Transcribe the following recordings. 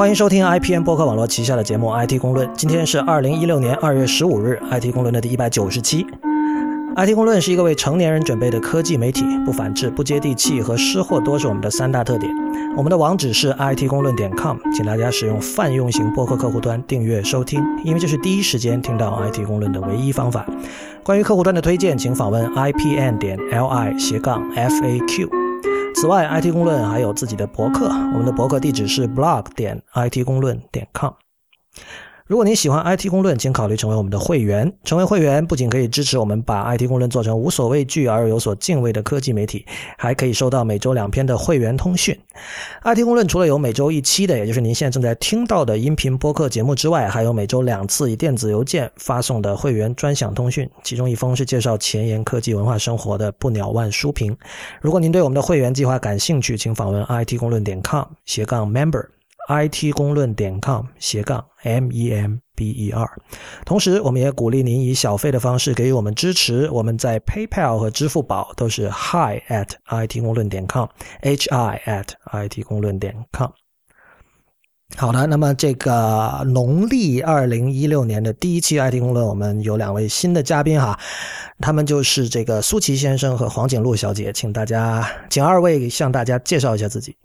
欢迎收听 IPN 播客网络旗下的节目《IT 公论》。今天是二零一六年二月十五日，《IT 公论》的第一百九十期。《IT 公论》是一个为成年人准备的科技媒体，不反制、不接地气和失货多是我们的三大特点。我们的网址是 IT 公论点 com，请大家使用泛用型播客客户端订阅收听，因为这是第一时间听到 IT 公论的唯一方法。关于客户端的推荐，请访问 IPN 点 LI 斜杠 FAQ。此外，IT 公论还有自己的博客，我们的博客地址是 blog 点 IT 公论点 com。如果您喜欢 IT 公论，请考虑成为我们的会员。成为会员不仅可以支持我们把 IT 公论做成无所畏惧而又有所敬畏的科技媒体，还可以收到每周两篇的会员通讯。IT 公论除了有每周一期的，也就是您现在正在听到的音频播客节目之外，还有每周两次以电子邮件发送的会员专享通讯，其中一封是介绍前沿科技文化生活的不鸟万书评。如果您对我们的会员计划感兴趣，请访问 IT 公论点 com 斜杠 member。It 公论点 com 斜杠 m e m b e r，同时我们也鼓励您以小费的方式给予我们支持。我们在 PayPal 和支付宝都是 hi at it 公论点 com，h i at it 公论点 com。好的，那么这个农历二零一六年的第一期 IT 公论，我们有两位新的嘉宾哈，他们就是这个苏琪先生和黄景璐小姐，请大家，请二位向大家介绍一下自己。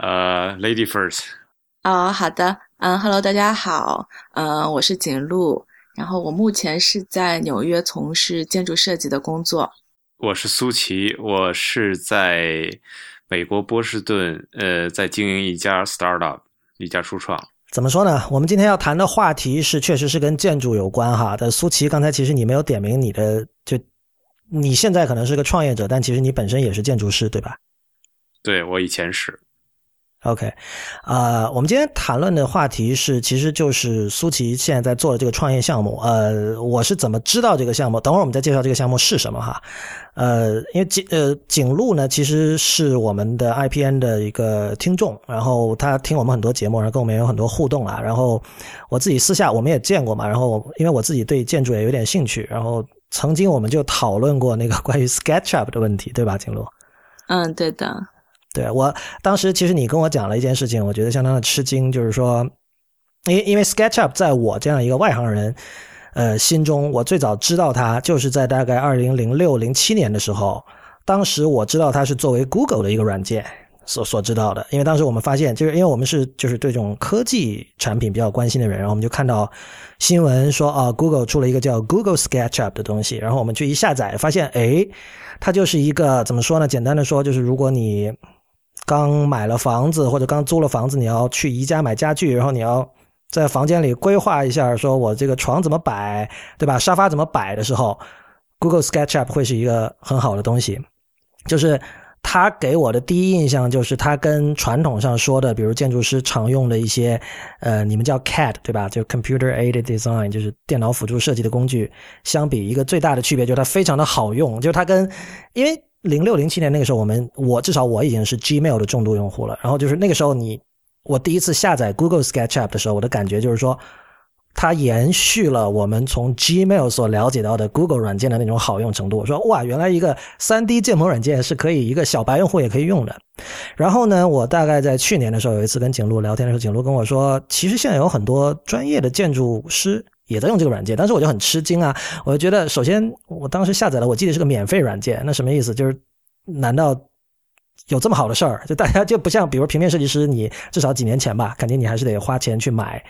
呃，Lady first。啊，好的，嗯，Hello，大家好，嗯，我是景璐，然后我目前是在纽约从事建筑设计的工作。我是苏琪，我是在美国波士顿，呃，在经营一家 startup，一家初创。怎么说呢？我们今天要谈的话题是，确实是跟建筑有关哈。但苏琪，刚才其实你没有点名你的，就你现在可能是个创业者，但其实你本身也是建筑师，对吧？对，我以前是。OK，啊，我们今天谈论的话题是，其实就是苏琪现在在做的这个创业项目。呃，我是怎么知道这个项目？等会儿我们再介绍这个项目是什么哈。呃，因为景呃景路呢，其实是我们的 IPN 的一个听众，然后他听我们很多节目，然后跟我们也有很多互动啊。然后我自己私下我们也见过嘛，然后因为我自己对建筑也有点兴趣，然后曾经我们就讨论过那个关于 SketchUp 的问题，对吧，景路？嗯，对的。对我当时其实你跟我讲了一件事情，我觉得相当的吃惊，就是说，因因为 SketchUp 在我这样一个外行人，呃心中，我最早知道它就是在大概二零零六零七年的时候，当时我知道它是作为 Google 的一个软件所所知道的，因为当时我们发现，就是因为我们是就是对这种科技产品比较关心的人，然后我们就看到新闻说啊，Google 出了一个叫 Google SketchUp 的东西，然后我们去一下载，发现哎，它就是一个怎么说呢？简单的说，就是如果你刚买了房子或者刚租了房子，你要去宜家买家具，然后你要在房间里规划一下，说我这个床怎么摆，对吧？沙发怎么摆的时候，Google SketchUp 会是一个很好的东西。就是它给我的第一印象就是它跟传统上说的，比如建筑师常用的一些，呃，你们叫 CAD 对吧？就 Computer Aided Design，就是电脑辅助设计的工具，相比一个最大的区别就是它非常的好用，就是它跟因为。零六零七年那个时候，我们我至少我已经是 Gmail 的重度用户了。然后就是那个时候，你我第一次下载 Google SketchUp 的时候，我的感觉就是说，它延续了我们从 Gmail 所了解到的 Google 软件的那种好用程度。我说哇，原来一个三 D 建模软件是可以一个小白用户也可以用的。然后呢，我大概在去年的时候有一次跟景路聊天的时候，景路跟我说，其实现在有很多专业的建筑师。也在用这个软件，当时我就很吃惊啊！我就觉得，首先我当时下载了，我记得是个免费软件，那什么意思？就是难道有这么好的事儿？就大家就不像，比如平面设计师，你至少几年前吧，肯定你还是得花钱去买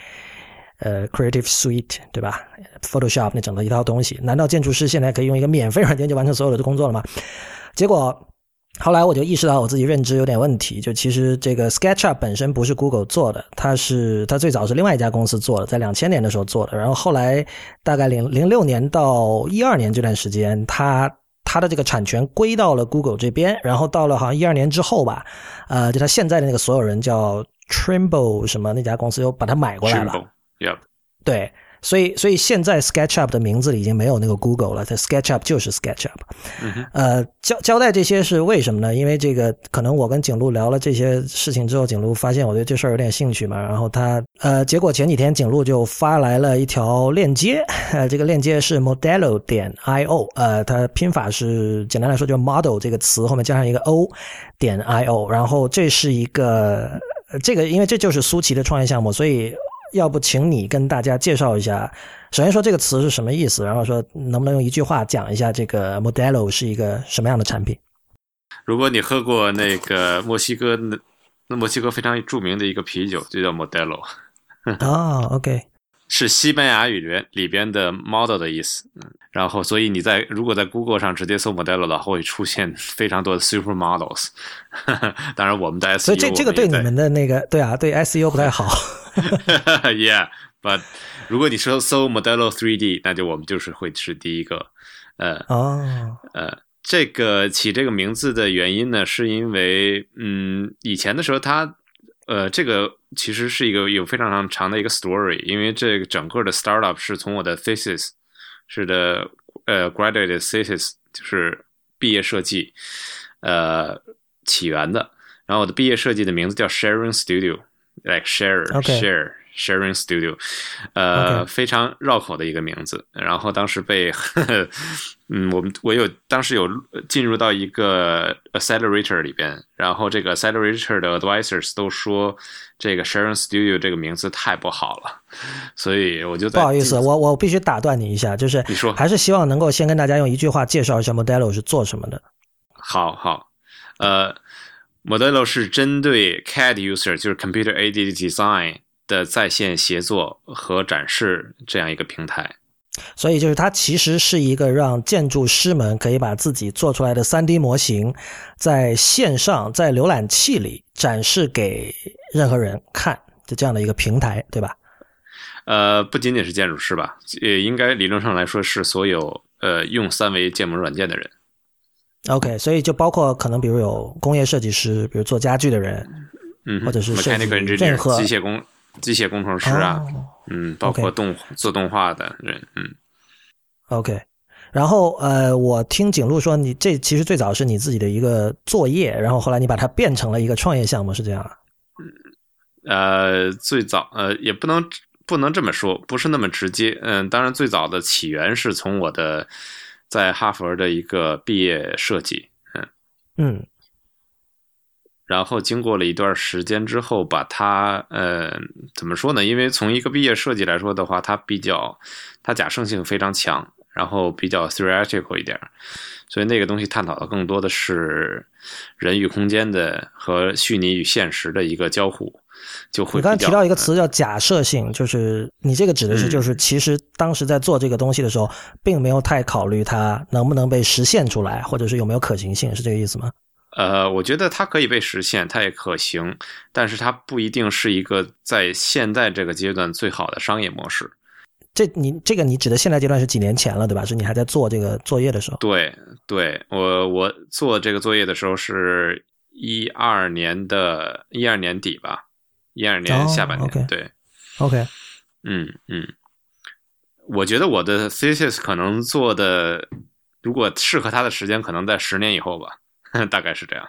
呃 Creative Suite，对吧？Photoshop 那整个一套东西，难道建筑师现在可以用一个免费软件就完成所有的工作了吗？结果。后来我就意识到我自己认知有点问题，就其实这个 SketchUp 本身不是 Google 做的，它是它最早是另外一家公司做的，在两千年的时候做的，然后后来大概零零六年到一二年这段时间，它它的这个产权归到了 Google 这边，然后到了好像一二年之后吧，呃，就他现在的那个所有人叫 Trimble 什么那家公司又把它买过来了，Yeah，对。所以，所以现在 SketchUp 的名字里已经没有那个 Google 了，它 SketchUp 就是 SketchUp。呃，交交代这些是为什么呢？因为这个可能我跟景路聊了这些事情之后，景路发现我对这事儿有点兴趣嘛，然后他呃，结果前几天景路就发来了一条链接，呃，这个链接是 Modelo 点 io，呃，它拼法是简单来说就是 model 这个词后面加上一个 o 点 io，然后这是一个。这个因为这就是苏琪的创业项目，所以要不请你跟大家介绍一下。首先说这个词是什么意思，然后说能不能用一句话讲一下这个 Modelo 是一个什么样的产品？如果你喝过那个墨西哥那那墨西哥非常著名的一个啤酒，就叫 Modelo。哦，OK。是西班牙语里边里边的 model 的意思，嗯，然后所以你在如果在 Google 上直接搜 Modelo 的话，会出现非常多的 super models。当然，我们的 SEO 所以这这个对你们的那个对啊，对 SEO 不太好。Yeah，but 如果你说搜 Modelo 3D，那就我们就是会是第一个。呃哦，呃，这个起这个名字的原因呢，是因为嗯，以前的时候它。呃，这个其实是一个有非常长的一个 story，因为这个整个的 startup 是从我的 thesis 是的，呃，graduate thesis 就是毕业设计，呃，起源的。然后我的毕业设计的名字叫 Sharing Studio，like share share。Sharing Studio，呃，非常绕口的一个名字。然后当时被，呵 呵嗯，我们我有当时有进入到一个 Accelerator 里边，然后这个 Accelerator 的 Advisors 都说这个 Sharing Studio 这个名字太不好了，所以我就不好意思，我我必须打断你一下，就是你说还是希望能够先跟大家用一句话介绍一下 Modelo 是做什么的。好好，呃，Modelo 是针对 CAD user，就是 Computer Aided Design。的在线协作和展示这样一个平台，所以就是它其实是一个让建筑师们可以把自己做出来的 3D 模型在线上在浏览器里展示给任何人看的这样的一个平台，对吧？呃，不仅仅是建筑师吧，也应该理论上来说是所有呃用三维建模软件的人。OK，所以就包括可能比如有工业设计师，比如做家具的人，嗯，或者是任何机械工。机械工程师啊，嗯，包括动做动画的人，嗯，OK。然后呃，我听景路说，你这其实最早是你自己的一个作业，然后后来你把它变成了一个创业项目，是这样？嗯，呃，最早呃，也不能不能这么说，不是那么直接。嗯，当然最早的起源是从我的在哈佛的一个毕业设计，嗯嗯。然后经过了一段时间之后，把它呃怎么说呢？因为从一个毕业设计来说的话，它比较它假设性非常强，然后比较 theoretical 一点，所以那个东西探讨的更多的是人与空间的和虚拟与现实的一个交互，就会。你刚才提到一个词叫假设性，就是你这个指的是就是其实当时在做这个东西的时候，并没有太考虑它能不能被实现出来，或者是有没有可行性，是这个意思吗？呃，我觉得它可以被实现，它也可行，但是它不一定是一个在现在这个阶段最好的商业模式。这你这个你指的现在阶段是几年前了，对吧？是你还在做这个作业的时候？对，对我我做这个作业的时候是一二年的一二年底吧，一二年下半年。对，OK，嗯嗯，我觉得我的 thesis 可能做的，如果适合他的时间，可能在十年以后吧。大概是这样。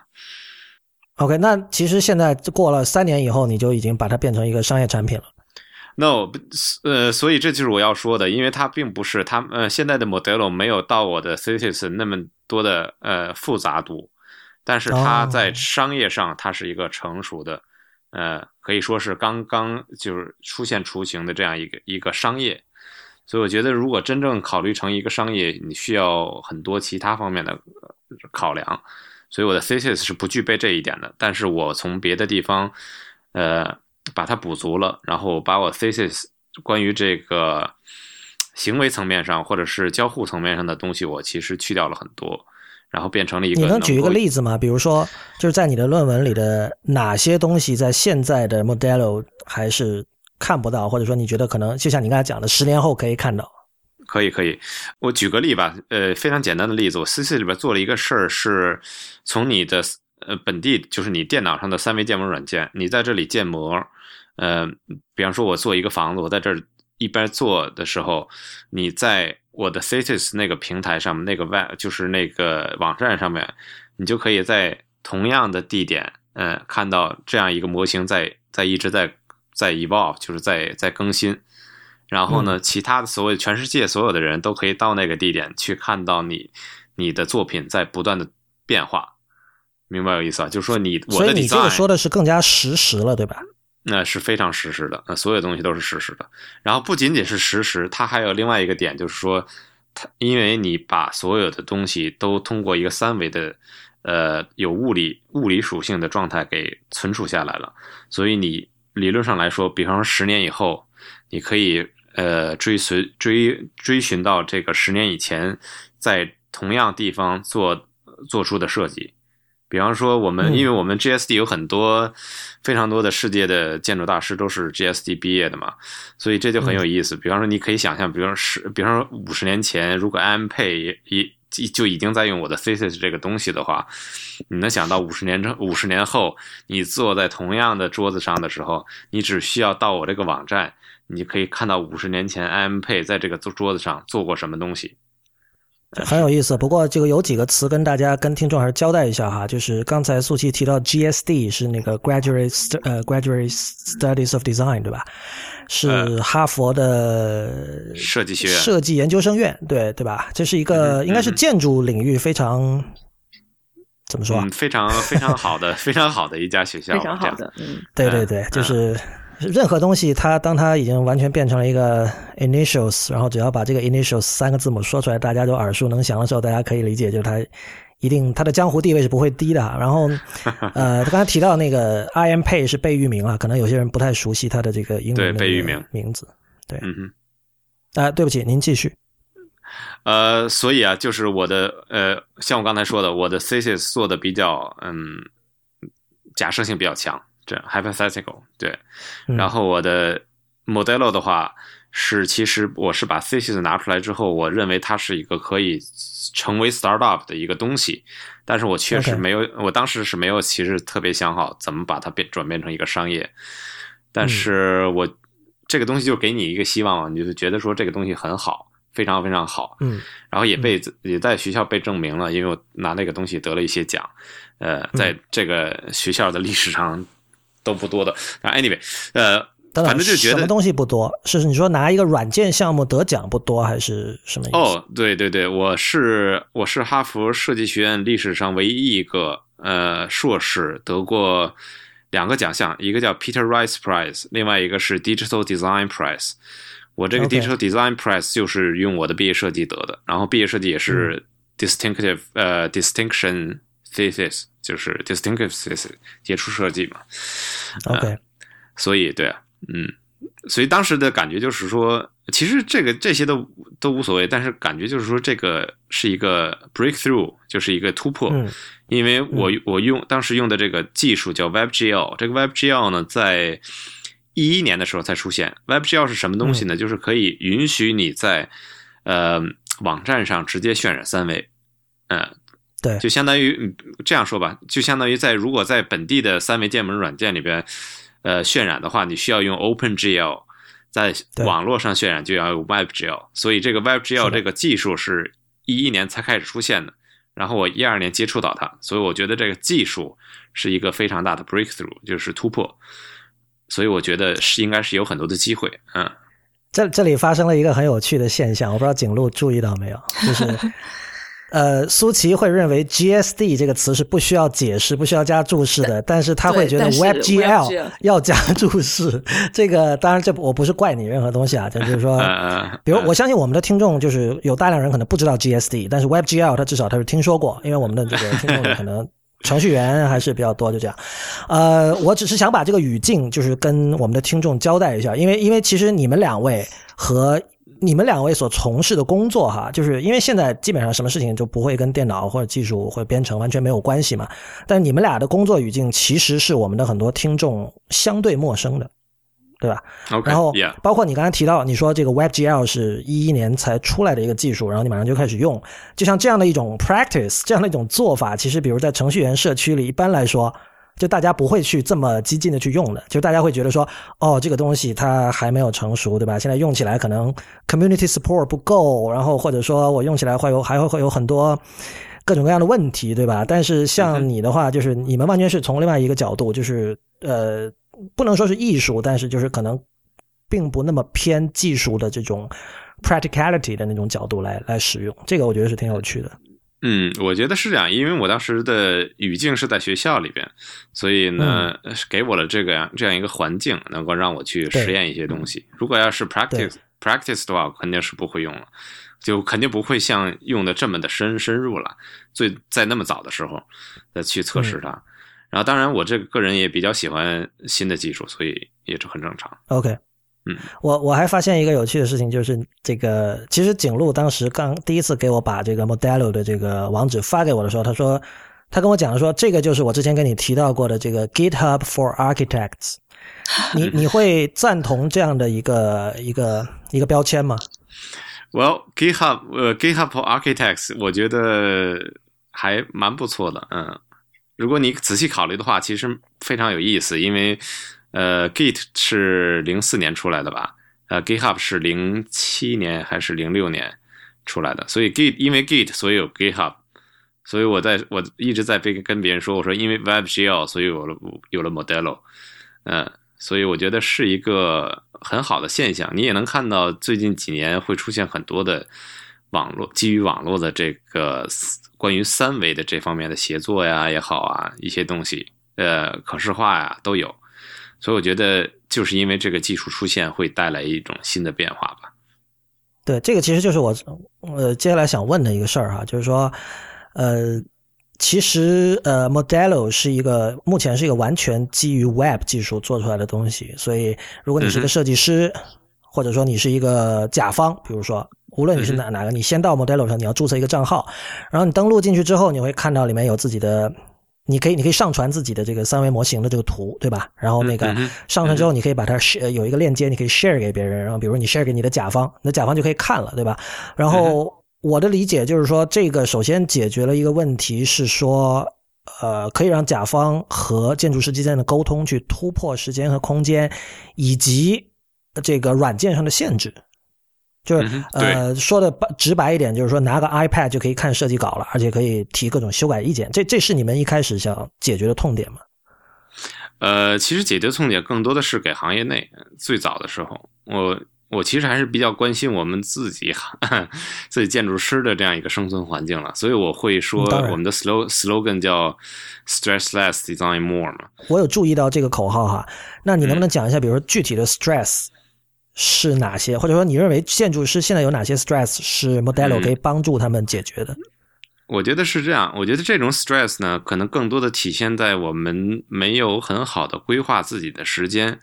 OK，那其实现在过了三年以后，你就已经把它变成一个商业产品了。No，呃，所以这就是我要说的，因为它并不是它呃现在的 Modelo 没有到我的 thesis 那么多的呃复杂度，但是它在商业上它是一个成熟的，呃，可以说是刚刚就是出现雏形的这样一个一个商业。所以我觉得，如果真正考虑成一个商业，你需要很多其他方面的考量。所以我的 thesis 是不具备这一点的。但是我从别的地方，呃，把它补足了，然后把我 thesis 关于这个行为层面上或者是交互层面上的东西，我其实去掉了很多，然后变成了一个。你能举一个例子吗？比如说，就是在你的论文里的哪些东西，在现在的 Modelo 还是？看不到，或者说你觉得可能就像你刚才讲的，十年后可以看到。可以，可以。我举个例吧，呃，非常简单的例子，我 C C 里边做了一个事儿，是从你的呃本地，就是你电脑上的三维建模软件，你在这里建模，呃，比方说我做一个房子，我在这儿一边做的时候，你在我的 CITES 那个平台上面，那个外就是那个网站上面，你就可以在同样的地点，嗯，看到这样一个模型在在一直在。在 evolve 就是在在更新，然后呢，其他的所谓全世界所有的人都可以到那个地点去看到你你的作品在不断的变化，明白我意思啊？就是说你我所的以你这个说的是更加实时了，对吧？那是非常实时的，那所有东西都是实时的。然后不仅仅是实时，它还有另外一个点，就是说，它因为你把所有的东西都通过一个三维的，呃，有物理物理属性的状态给存储下来了，所以你理论上来说，比方说十年以后，你可以呃追随追追寻到这个十年以前在同样地方做做出的设计。比方说，我们嗯因为我们 GSD 有很多非常多的世界的建筑大师都是 GSD 毕业的嘛，所以这就很有意思。比方说，你可以想象，比方说十，比方说五十年前，如果 M Pay 也也就已经在用我的 Thesis 这个东西的话，你能想到五十年之五十年后，你坐在同样的桌子上的时候，你只需要到我这个网站，你就可以看到五十年前 M Pay 在这个桌桌子上做过什么东西。很有意思。不过这个有几个词跟大家跟听众还是交代一下哈，就是刚才素琪提到 GSD 是那个 Graduate 呃 Graduate Studies of Design 对吧？是呃哈佛的设计学院设计研究生院，对对吧？这是一个嗯应该是嗯建筑领域非常怎么说啊嗯，？非常非常好的非常好的一家学校，非常好的，对对对，就是任何东西，它当它已经完全变成了一个 initials，然后只要把这个 initials 三个字母说出来，大家都耳熟能详的时候，大家可以理解，就是它一定它的江湖地位是不会低的。然后，呃，他刚才提到那个 I am Pay 是贝聿铭啊，可能有些人不太熟悉他的这个英对文的那个贝聿铭名字。对嗯嗯。啊、对不起，您继续。呃，所以啊，就是我的呃，像我刚才说的，我的 thesis 做的比较嗯，假设性比较强，这样 hypothetical 对。嗯。然后我的 modelo 的话是，其实我是把 thesis 拿出来之后，我认为它是一个可以成为 startup 的一个东西，但是我确实没有我当时是没有其实特别想好怎么把它变转变成一个商业，但是我、这个东西就给你一个希望，你就是觉得说这个东西很好，非常非常好，嗯。然后也被、也在学校被证明了，因为我拿那个东西得了一些奖，呃，在这个学校的历史上都不多的。啊 anyway，呃，等等，反正就觉得什么东西不多？是你说拿一个软件项目得奖不多，还是什么意思？哦，对对对，我是我是哈佛设计学院历史上唯一一个呃硕士得过两个奖项，一个叫 Peter Rice Prize，另外一个是 Digital Design Prize。我这个 Digital Design Prize 就是用我的毕业设计得的，然后毕业设计也是 distinctive、呃 distinction thesis，就是 distinctive thesis 杰出设计嘛。OK，所以对啊，嗯，所以当时的感觉就是说，其实这个这些都都无所谓，但是感觉就是说，这个是一个 breakthrough，就是一个突破。嗯因为我我用当时用的这个技术叫 WebGL，这个 WebGL 呢，在一一年的时候才出现。WebGL 是什么东西呢？就是可以允许你在呃网站上直接渲染三维，嗯、对。就相当于嗯这样说吧，就相当于在如果在本地的三维建模软件里边，呃，渲染的话，你需要用 OpenGL，在网络上渲染就要用 WebGL，所以这个 WebGL 这个技术是一一年才开始出现的，然后我一二年接触到它，所以我觉得这个技术是一个非常大的 breakthrough，就是突破，所以我觉得是应该是有很多的机会，嗯。这这里发生了一个很有趣的现象，我不知道景路注意到没有，就是呃，苏琪会认为 GSD 这个词是不需要解释、不需要加注释的，但是他会觉得 WebGL 要加注释。这个当然这我不是怪你任何东西啊，就是说。呃，比如，我相信我们的听众就是有大量人可能不知道 GSD，但是 WebGL 他至少他是听说过，因为我们的这个听众里可能程序员还是比较多，就这样。呃，我只是想把这个语境就是跟我们的听众交代一下，因为因为其实你们两位和你们两位所从事的工作哈，就是因为现在基本上什么事情就不会跟电脑或者技术或者编程完全没有关系嘛，但你们俩的工作语境其实是我们的很多听众相对陌生的，对吧？OK，然后包括你刚才提到，你说这个 WebGL 是一一年才出来的一个技术，然后你马上就开始用，就像这样的一种 practice，这样的一种做法，其实比如在程序员社区里，一般来说，就大家不会去这么激进的去用的，就大家会觉得说，哦，这个东西它还没有成熟，对吧？现在用起来可能 community support 不够，然后或者说我用起来会有还会会有很多。各种各样的问题，对吧？但是像你的话，就是你们完全是从另外一个角度，就是呃，不能说是艺术，但是就是可能并不那么偏技术的这种 practicality 的那种角度来来使用，这个我觉得是挺有趣的。嗯，我觉得是这样，因为我当时的语境是在学校里边，所以呢，给我了这个这样一个环境，能够让我去实验一些东西。如果要是 practice practice 的话，我肯定是不会用了，就肯定不会像用的这么的深深入了。最在那么早的时候再去测试它，然后当然我这个个人也比较喜欢新的技术，所以也是很正常。OK。嗯，我我还发现一个有趣的事情，就是这个其实景路当时刚第一次给我把这个 Modelo 的这个网址发给我的时候，他说他跟我讲说，这个就是我之前跟你提到过的这个 GitHub for Architects。你你会赞同这样的一个一个一个标签吗？Well, GitHub 呃 GitHub for Architects，我觉得还蛮不错的。嗯，如果你仔细考虑的话，其实非常有意思，因为。呃，Git 是零四年出来的吧？呃，GitHub 是零七年还是零六年出来的？所以 Git 因为 Git 所以有 GitHub，所以我在我一直在被跟别人说，我说因为 WebGL 所以有了有了 Modelo，嗯，所以我觉得是一个很好的现象。你也能看到最近几年会出现很多的网络基于网络的这个关于三维的这方面的协作呀也好啊一些东西，呃，可视化呀都有。所以我觉得，就是因为这个技术出现，会带来一种新的变化吧。对，这个其实就是我呃接下来想问的一个事儿哈，就是说，呃，其实呃，Modelo 是一个目前是一个完全基于 Web 技术做出来的东西。所以，如果你是个设计师，或者说你是一个甲方，比如说，无论你是哪哪个，你先到 Modelo 上，你要注册一个账号，然后你登录进去之后，你会看到里面有自己的。你可以，你可以上传自己的这个三维模型的这个图，对吧？然后那个上传之后，你可以把它 share 有一个链接，你可以 share 给别人。然后，比如你 share 给你的甲方，那甲方就可以看了，对吧？然后我的理解就是说，这个首先解决了一个问题，是说，呃，可以让甲方和建筑师之间的沟通去突破时间和空间，以及这个软件上的限制。就是呃，说的直白一点，就是说拿个 iPad 就可以看设计稿了，而且可以提各种修改意见。这这是你们一开始想解决的痛点吗？呃，其实解决痛点更多的是给行业内。最早的时候，我我其实还是比较关心我们自己 自己建筑师的这样一个生存环境了，所以我会说我们的 slogan 叫 stress less design more 嘛。我有注意到这个口号哈，那你能不能讲一下，比如说具体的 stress？是哪些？或者说，你认为建筑师现在有哪些 stress 是 Modelo 可以帮助他们解决的？我觉得是这样。我觉得这种 stress 呢，可能更多的体现在我们没有很好的规划自己的时间，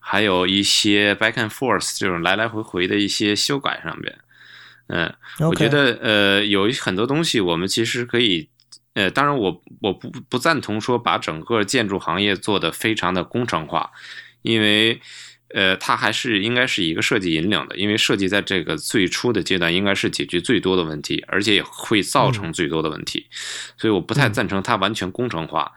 还有一些 back and forth 这种来来回回的一些修改上面。嗯，我觉得呃，有很多东西我们其实可以，呃，当然我我不不赞同说把整个建筑行业做得非常的工程化，因为。呃，它还是应该是一个设计引领的，因为设计在这个最初的阶段应该是解决最多的问题，而且也会造成最多的问题，所以我不太赞成它完全工程化。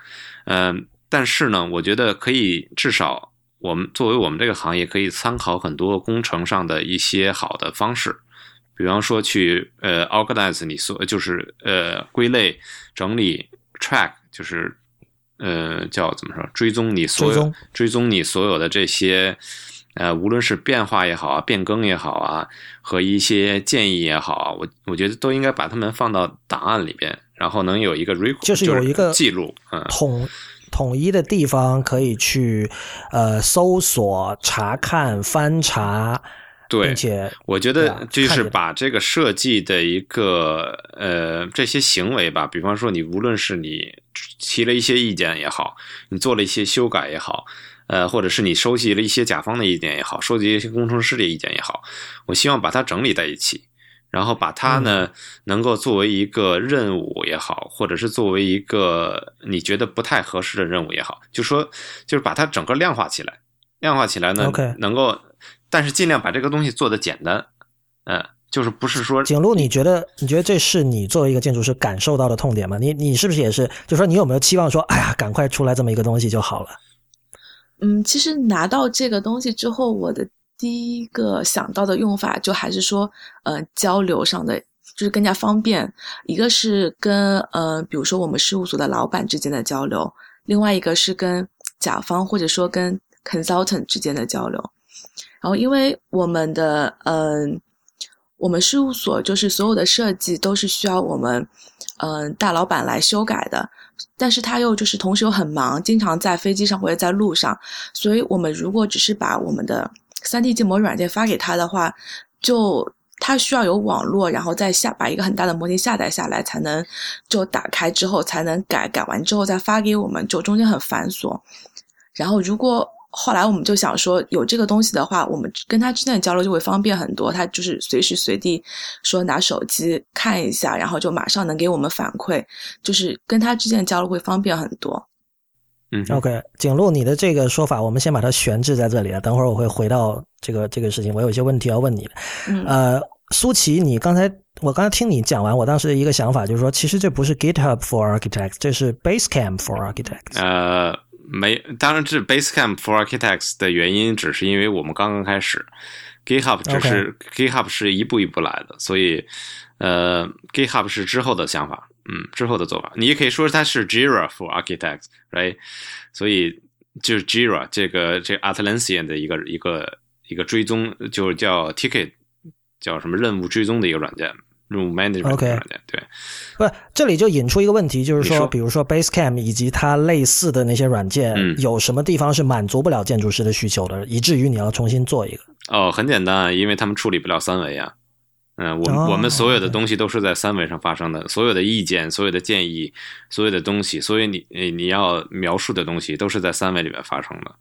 嗯，但是呢，我觉得可以至少我们作为我们这个行业可以参考很多工程上的一些好的方式，比方说去呃 organize 你所就是呃归类整理 track 就是。呃，叫怎么说？追踪你所有，追踪你所有的这些，呃，无论是变化也好啊，变更也好啊，和一些建议也好啊，我我觉得都应该把它们放到档案里边，然后能有一个 record，就是有一个记录，嗯，统统一的地方可以去呃搜索、查看、翻查。对，并且我觉得就是把这个设计的一个呃这些行为吧，比方说你无论是你提了一些意见也好，你做了一些修改也好，呃，或者是你收集了一些甲方的意见也好，收集一些工程师的意见也好，我希望把它整理在一起，然后把它呢能够作为一个任务也好，或者是作为一个你觉得不太合适的任务也好，就说就是把它整个量化起来，量化起来呢能够。但是尽量把这个东西做的简单，嗯，就是不是说景路，你觉得你觉得这是你作为一个建筑师感受到的痛点吗？你你是不是也是？就说你有没有期望说，哎呀，赶快出来这么一个东西就好了？嗯，其实拿到这个东西之后，我的第一个想到的用法就还是说，呃，交流上的就是更加方便。一个是跟呃，比如说我们事务所的老板之间的交流，另外一个是跟甲方或者说跟 consultant 之间的交流。然后，因为我们的嗯，我们事务所就是所有的设计都是需要我们，嗯，大老板来修改的。但是他又就是同时又很忙，经常在飞机上或者在路上，所以我们如果只是把我们的三 D 建模软件发给他的话，就他需要有网络，然后再下把一个很大的模型下载下来，才能就打开之后才能改，改完之后再发给我们，就中间很繁琐。然后如果后来我们就想说，有这个东西的话，我们跟他之间的交流就会方便很多。他就是随时随地说拿手机看一下，然后就马上能给我们反馈，就是跟他之间的交流会方便很多。嗯，OK，景路，你的这个说法，我们先把它悬置在这里啊。等会儿我会回到这个这个事情，我有一些问题要问你的。嗯，呃，苏琪，你刚才我刚才听你讲完，我当时的一个想法就是说，其实这不是 GitHub for Architects，这是 Basecamp for Architects。呃，没，当然这 Basecamp for Architects 的原因只是因为我们刚刚开始，GitHub 只是 GitHub 是一步一步来的，所以呃，GitHub 是之后的想法，嗯，之后的做法。你也可以说它是 Jira for Architects，right？所以就是 Jira 这个这 Atlassian 的一个一个一个追踪，就是叫 Ticket，叫什么任务追踪的一个软件。任务 management 件对，不，这里就引出一个问题，就是说，说。比如说 Basecamp 以及它类似的那些软件，嗯。有什么地方是满足不了建筑师的需求的，以至于你要重新做一个？哦，很简单，因为他们处理不了三维啊。嗯，我们、哦我们所有的东西都是在三维上发生的，所有的意见、所有的建议、所有的东西，所以你你你要描述的东西都是在三维里面发生的，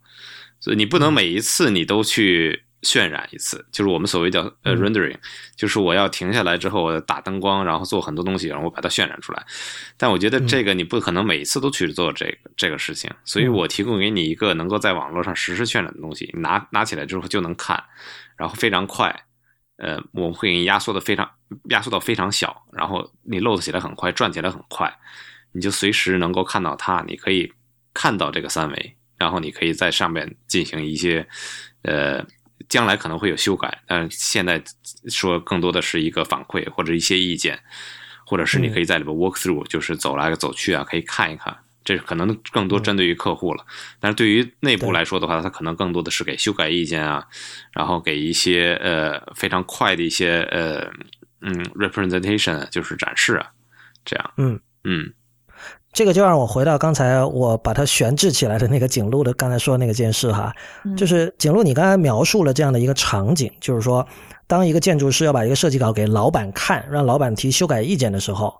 所以你不能每一次你都去渲染一次，就是我们所谓叫呃嗯 rendering，就是我要停下来之后，我打灯光，然后做很多东西，然后我把它渲染出来。但我觉得这个你不可能每一次都去做这个这个事情，所以我提供给你一个能够在网络上实时渲染的东西，你拿拿起来之后就能看，然后非常快。呃，我们会给你压缩的非常压缩到非常小，然后你 load 起来很快，转起来很快，你就随时能够看到它，你可以看到这个三维，然后你可以在上面进行一些呃，将来可能会有修改，但是现在说更多的是一个反馈或者一些意见，或者是你可以在里边 walk through，、就是走来走去啊，可以看一看。这可能更多针对于客户了，但是对于内部来说的话，它可能更多的是给修改意见啊，然后给一些呃非常快的一些呃嗯 representation，啊就是展示啊，这样，嗯。嗯这个就让我回到刚才我把它悬置起来的那个景路的刚才说的那个件事哈，嗯就是景路，你刚才描述了这样的一个场景，就是说，当一个建筑师要把一个设计稿给老板看，让老板提修改意见的时候，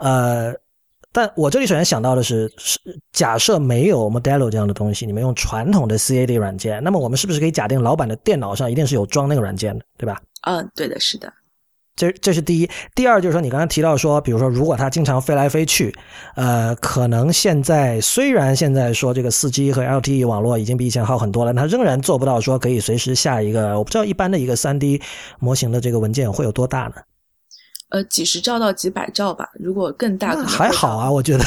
呃，但我这里首先想到的是，是假设没有 Modelo 这样的东西，你们用传统的 CAD 软件，那么我们是不是可以假定老板的电脑上一定是有装那个软件的，对吧？嗯，对的，是的。这这是第一，第二就是说，你刚才提到说，比如说，如果它经常飞来飞去，呃，可能现在虽然现在说这个四 G 和 LTE 网络已经比以前好很多了，它仍然做不到说可以随时下一个，我不知道一般的一个三 D 模型的这个文件会有多大呢？呃，几十兆到几百兆吧，如果更大可能还好啊，我觉得。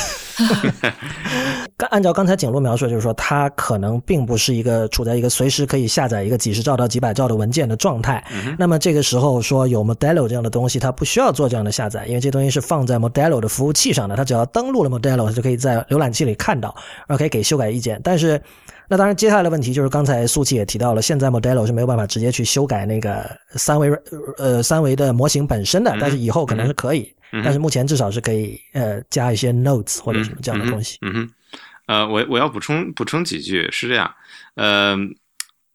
刚按照刚才景路描述，就是说它可能并不是一个处在一个随时可以下载一个几十兆到几百兆的文件的状态。那么这个时候说有 Modelo 这样的东西，它不需要做这样的下载，因为这东西是放在 Modelo 的服务器上的，它只要登录了 Modelo，它就可以在浏览器里看到，然后可以给修改意见。但是，那当然接下来的问题就是刚才苏琪也提到了，现在 Modelo 是没有办法直接去修改那个三维呃三维的模型本身的，但是以后可能是可以。嗯但是目前至少是可以呃加一些 notes 或者什么这样的东西。嗯哼，呃，我我要补充补充几句，是这样，呃，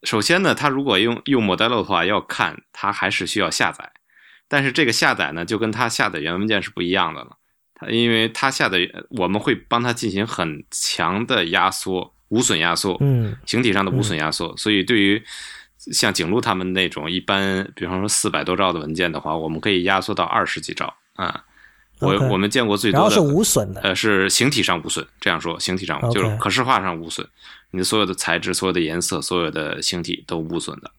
首先呢，它如果用用 Modelo 的话，要看它还是需要下载，但是这个下载呢，就跟它下载原文件是不一样的了，它因为它下载我们会帮它进行很强的压缩，无损压缩，嗯形体上的无损压缩，所以对于像景路他们那种一般，比方说四百多兆的文件的话，我们可以压缩到二十几兆啊。我我们见过最多的，然后是无损的。呃，是形体上无损。这样说，形体上就是可视化上无损，你的所有的材质、所有的颜色、所有的形体都无损的，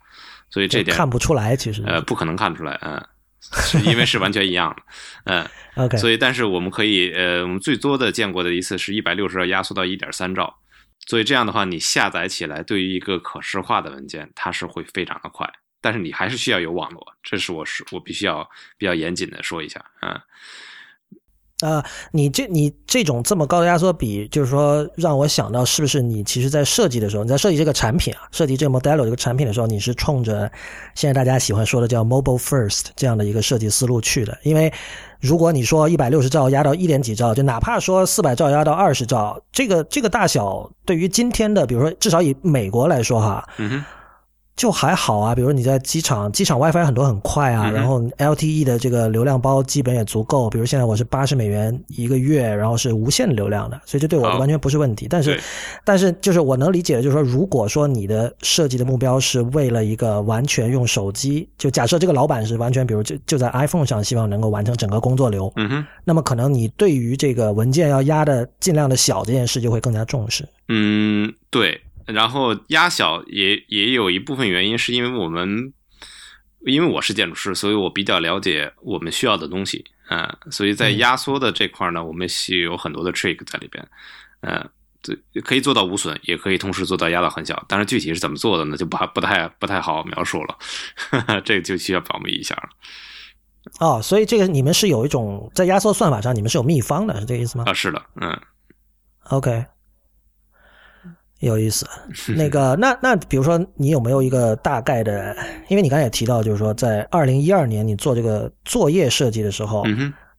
所以这点看不出来，其实呃不可能看出来，嗯，是因为是完全一样的，嗯。OK，所以，但是我们可以，呃，我们最多的见过的一次是一百六十兆压缩到一点三兆，所以这样的话，你下载起来对于一个可视化的文件，它是会非常的快，但是你还是需要有网络，这是我是我必须要比较严谨的说一下，啊。呃，你这你这种这么高的压缩比，就是说让我想到，是不是你其实在设计的时候，你在设计这个产品啊，设计这个 Modelo 这个产品的时候，你是冲着现在大家喜欢说的叫 Mobile First 这样的一个设计思路去的？因为如果你说一百六十兆压到一点几兆，就哪怕说四百兆压到二十兆，这个这个大小对于今天的，比如说至少以美国来说哈，嗯哼。就还好啊，比如你在机场，机场 WiFi 很多很快啊，然后 LTE 的这个流量包基本也足够。比如现在我是八十美元一个月，然后是无限流量的，所以这对我完全不是问题。但是，但是就是我能理解的，就是说，如果说你的设计的目标是为了一个完全用手机，就假设这个老板是完全，比如就就在 iPhone 上，希望能够完成整个工作流，嗯哼，那么可能你对于这个文件要压的尽量的小这件事就会更加重视。嗯，对。然后压小也也有一部分原因，是因为我们，因为我是建筑师，所以我比较了解我们需要的东西，嗯，所以在压缩的这块呢，我们是有很多的 trick 在里边，嗯，对，可以做到无损，也可以同时做到压到很小，但是具体是怎么做的呢，就不不太不太好描述了，这个就需要保密一下了。哦，所以这个你们是有一种在压缩算法上，你们是有秘方的，是这个意思吗？啊，是的，嗯，OK。有意思，那个那那比如说你有没有一个大概的？因为你刚才也提到，就是说在二零一二年你做这个作业设计的时候，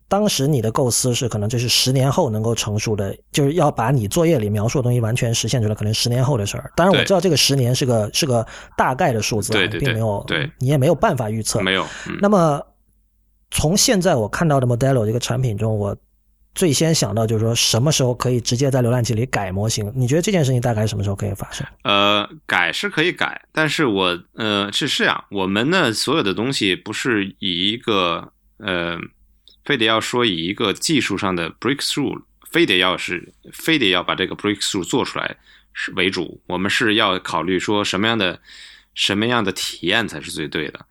当时你的构思是可能这是十年后能够成熟的，就是要把你作业里描述的东西完全实现出来，可能十年后的事儿。当然我知道这个十年是个是个大概的数字，并没有，对你也没有办法预测。没有。那么从现在我看到的 Modelo 这个产品中，我。最先想到就是说，什么时候可以直接在浏览器里改模型？你觉得这件事情大概什么时候可以发生？呃，改是可以改，但是我呃是这样，我们呢所有的东西不是以一个呃，非得要说以一个技术上的 breakthrough，非得要是非得要把这个 breakthrough 做出来是为主，我们是要考虑说什么样的什么样的体验才是最对的。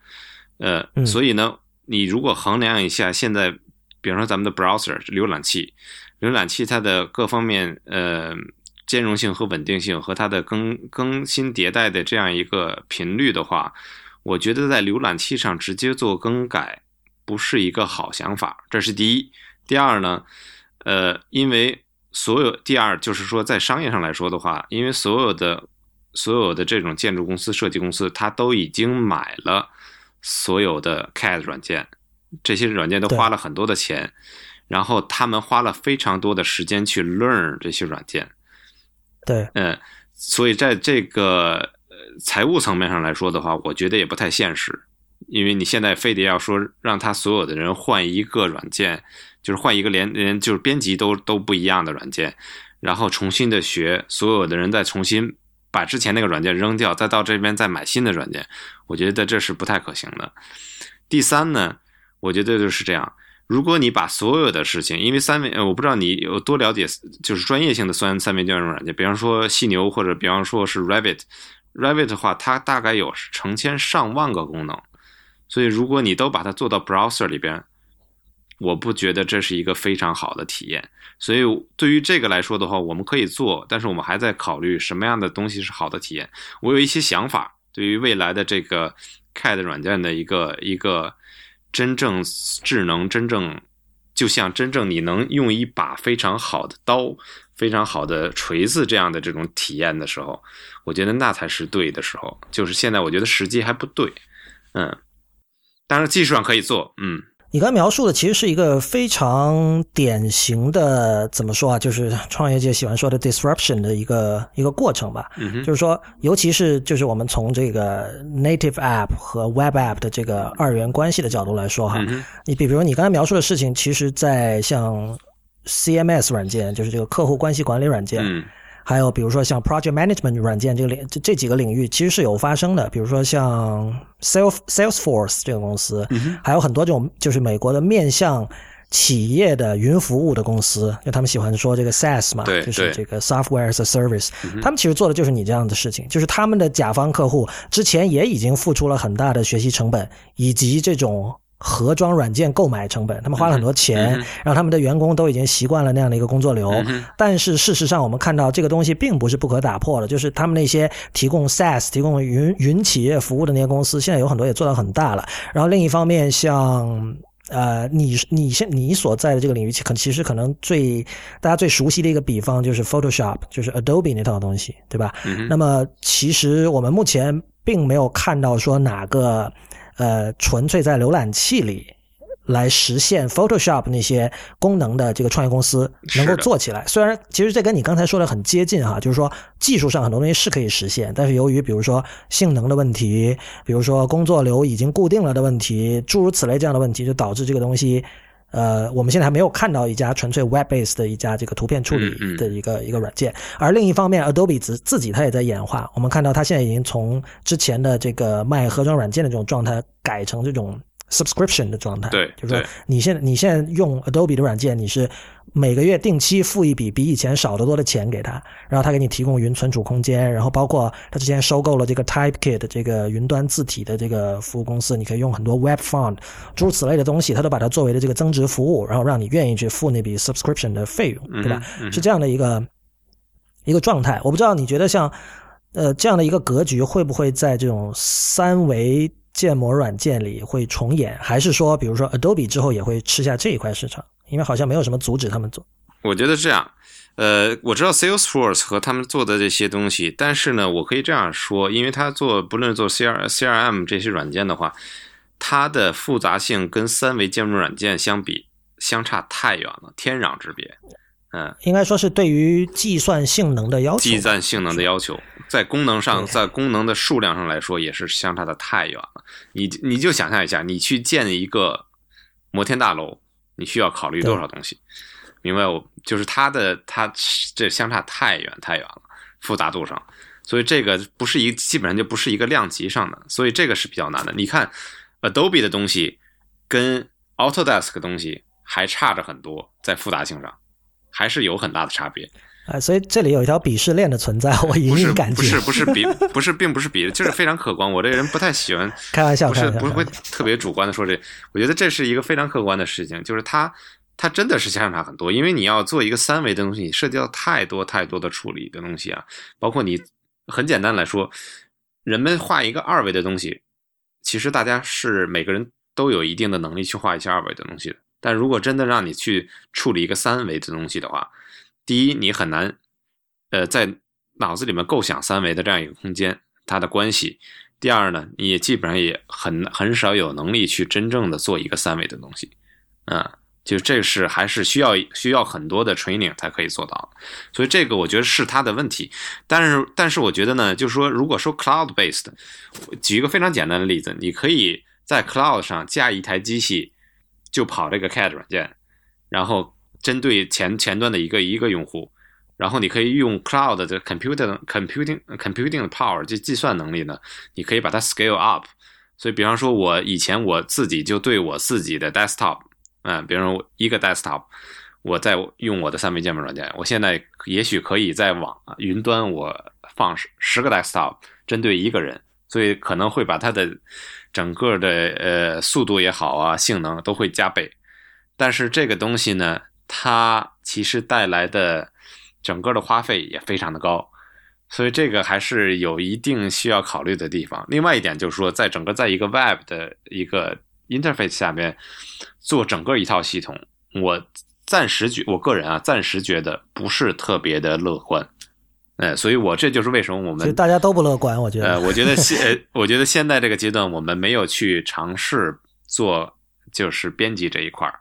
呃，所以呢，你如果衡量一下现在。比方说，咱们的 browser 浏览器，浏览器它的各方面呃兼容性和稳定性和它的更更新迭代的这样一个频率的话，我觉得在浏览器上直接做更改不是一个好想法。这是第一。第二呢，呃，因为所有第二就是说，在商业上来说的话，因为所有的所有的这种建筑公司、设计公司，它都已经买了所有的 CAD 软件。这些软件都花了很多的钱，然后他们花了非常多的时间去 learn 这些软件。对，嗯，所以在这个财务层面上来说的话，我觉得也不太现实，因为你现在非得要说让他所有的人换一个软件，就是换一个连连就是编辑都都不一样的软件，然后重新的学，所有的人再重新把之前那个软件扔掉，再到这边再买新的软件，我觉得这是不太可行的。第三呢？我觉得就是这样。如果你把所有的事情，因为三维，我不知道你有多了解，就是专业性的三三维建筑软件，比方说犀牛或者比方说是 Revit，Revit 的话，它大概有成千上万个功能。所以如果你都把它做到 browser 里边，我不觉得这是一个非常好的体验。所以对于这个来说的话，我们可以做，但是我们还在考虑什么样的东西是好的体验。我有一些想法，对于未来的这个 CAD 软件的一个一个。真正智能，真正就像真正你能用一把非常好的刀、非常好的锤子这样的这种体验的时候，我觉得那才是对的时候。就是现在，我觉得时机还不对。嗯，当然技术上可以做。嗯。你刚描述的其实是一个非常典型的，怎么说啊？就是创业界喜欢说的 disruption 的一个一个过程吧。嗯就是说，尤其是就是我们从这个 native app 和 web app 的这个二元关系的角度来说哈，你比比如你刚才描述的事情，其实，在像 CMS 软件，就是这个客户关系管理软件。还有比如说像 project management 软件这个领这这几个领域其实是有发生的，比如说像 Sales Salesforce 这个公司，还有很多这种就是美国的面向企业的云服务的公司，就他们喜欢说这个 SaaS 嘛，就是这个 Software as a Service，他们其实做的就是你这样的事情，就是他们的甲方客户之前也已经付出了很大的学习成本以及这种。盒装软件购买成本，他们花了很多钱，让他们的员工都已经习惯了那样的一个工作流。但是事实上，我们看到这个东西并不是不可打破的，就是他们那些提供 SaaS、提供云云企业服务的那些公司，现在有很多也做到很大了。然后另一方面，像呃，你你现你所在的这个领域，可其实可能最大家最熟悉的一个比方就是 Photoshop，就是 Adobe 那套东西，对吧？嗯那么其实我们目前并没有看到说哪个呃纯粹在浏览器里来实现 Photoshop 那些功能的这个创业公司能够做起来。虽然其实这跟你刚才说的很接近哈，就是说技术上很多东西是可以实现，但是由于比如说性能的问题，比如说工作流已经固定了的问题，诸如此类这样的问题，就导致这个东西。呃，我们现在还没有看到一家纯粹 web base 的一家这个图片处理的一个、一个软件，而另一方面，Adobe 自自己它也在演化。我们看到它现在已经从之前的这个卖盒装软件的这种状态，改成这种 subscription 的状态。对就是说你现在你现在用 Adobe 的软件，你是每个月定期付一笔比以前少得多的钱给他，然后他给你提供云存储空间，然后包括他之前收购了这个 Typekit 这个云端字体的这个服务公司，你可以用很多 Web Font 诸如此类的东西，他都把它作为了这个增值服务，然后让你愿意去付那笔 subscription 的费用，对吧？是这样的一个一个状态。我不知道你觉得像呃这样的一个格局会不会在这种三维建模软件里会重演，还是说比如说 Adobe 之后也会吃下这一块市场？因为好像没有什么阻止他们做。我觉得这样，呃，我知道 Salesforce 和他们做的这些东西，但是呢，我可以这样说，因为他做不论做 C R C R M 这些软件的话，它的复杂性跟三维建模软件相比相差太远了，天壤之别。嗯，应该说是对于计算性能的要求，计算性能的要求，在功能上，在功能的数量上来说，也是相差的太远了。你你就想象一下，你去建一个摩天大楼，你需要考虑多少东西？明白我？就是它的它这相差太远太远了，复杂度上，所以这个不是一基本上就不是一个量级上的，所以这个是比较难的。你看 Adobe 的东西跟 Autodesk 的东西还差着很多，在复杂性上还是有很大的差别。啊，所以这里有一条鄙视链的存在，我隐不是隐感觉。不是不是比不是并不是比，就是非常客观。我这个人不太喜欢 开玩笑，不是不会开玩笑特别主观的说这，我觉得这是一个非常客观的事情，就是它它真的是相差很多，因为你要做一个三维的东西，你涉及到太多太多的处理的东西啊，包括你很简单来说，人们画一个二维的东西，其实大家是每个人都有一定的能力去画一些二维的东西的，但如果真的让你去处理一个三维的东西的话，第一你很难，呃，在脑子里面构想三维的这样一个空间，它的关系。第二呢，你也基本上也很很少有能力去真正的做一个三维的东西，嗯，就这是还是需要需要很多的 training 才可以做到，所以这个我觉得是他的问题。但是但是我觉得呢，就是说如果说 cloud based，举一个非常简单的例子，你可以在 cloud 上架一台机器，就跑这个 CAD 软件，然后针对前前端的一个一个用户。然后你可以用 cloud 的 computing computing computing 的 power 这计算能力呢，你可以把它 scale up。所以，比方说，我以前我自己就对我自己的 desktop，嗯，比方说一个 desktop，我在用我的三维建模软件，我现在也许可以在网云端我放十十个 desktop，针对一个人，所以可能会把它的整个的呃速度也好啊，性能都会加倍。但是这个东西呢，它其实带来的整个的花费也非常的高，所以这个还是有一定需要考虑的地方。另外一点就是说，在整个在一个 Web 的一个 interface 下面做整个一套系统，我暂时觉我个人啊，暂时觉得不是特别的乐观。哎，所以我这就是为什么我们大家都不乐观，我觉得。呃，我觉得现呃，我觉得现在这个阶段，我们没有去尝试做就是编辑这一块儿，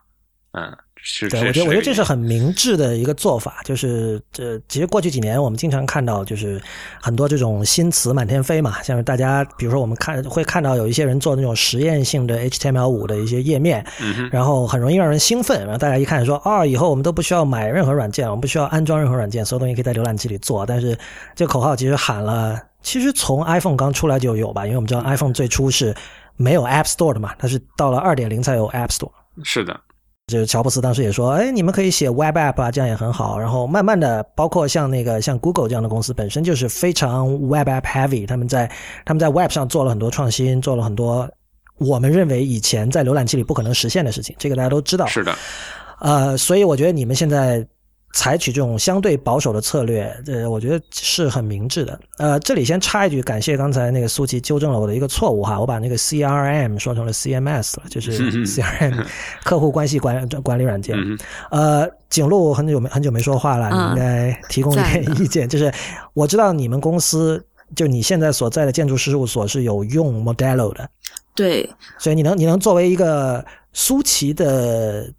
嗯，是对，我觉得我觉得这是很很明智的一个做法，就是这其实过去几年我们经常看到，就是很多这种新词满天飞嘛，像是大家比如说我们看会看到有一些人做那种实验性的 HTML 五的一些页面，嗯然后很容易让人兴奋，然后大家一看说啊、以后我们都不需要买任何软件，我们不需要安装任何软件，所有东西可以在浏览器里做。但是这个口号其实喊了，其实从 iPhone 刚出来就有吧，因为我们知道 iPhone 最初是没有 App Store 的嘛，它是到了二点零才有 App Store。是的，就是乔布斯当时也说，哎，你们可以写 Web App 啊，这样也很好。然后慢慢的，包括像那个像 Google 这样的公司，本身就是非常 Web App heavy，他们在他们在 Web 上做了很多创新，做了很多我们认为以前在浏览器里不可能实现的事情，这个大家都知道。是的，呃，所以我觉得你们现在采取这种相对保守的策略，呃，我觉得是很明智的。呃，这里先插一句，感谢刚才那个苏琪纠正了我的一个错误哈，我把那个 CRM 说成了 CMS 了，就是 CRM 客户关系管管理软件。呃，景路很久没很久没说话了，你应该提供一点意见。就是我知道你们公司，就你现在所在的建筑事务所是有用 Modelo 的，对，所以你能你能作为一个苏琪的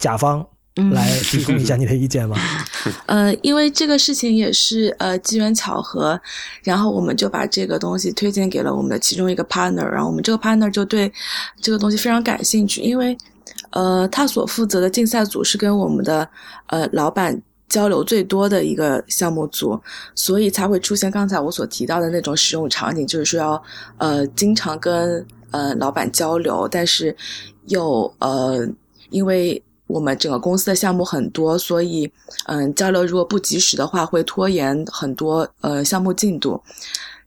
甲方。来提供一下你的意见吗？呃，因为这个事情也是呃机缘巧合，然后我们就把这个东西推荐给了我们的其中一个 partner，然后我们这个 partner 就对这个东西非常感兴趣，因为呃他所负责的竞赛组是跟我们的呃老板交流最多的一个项目组，所以才会出现刚才我所提到的那种使用场景，就是说要呃经常跟呃老板交流，但是又呃因为。我们整个公司的项目很多，所以，嗯，交流如果不及时的话，会拖延很多呃项目进度。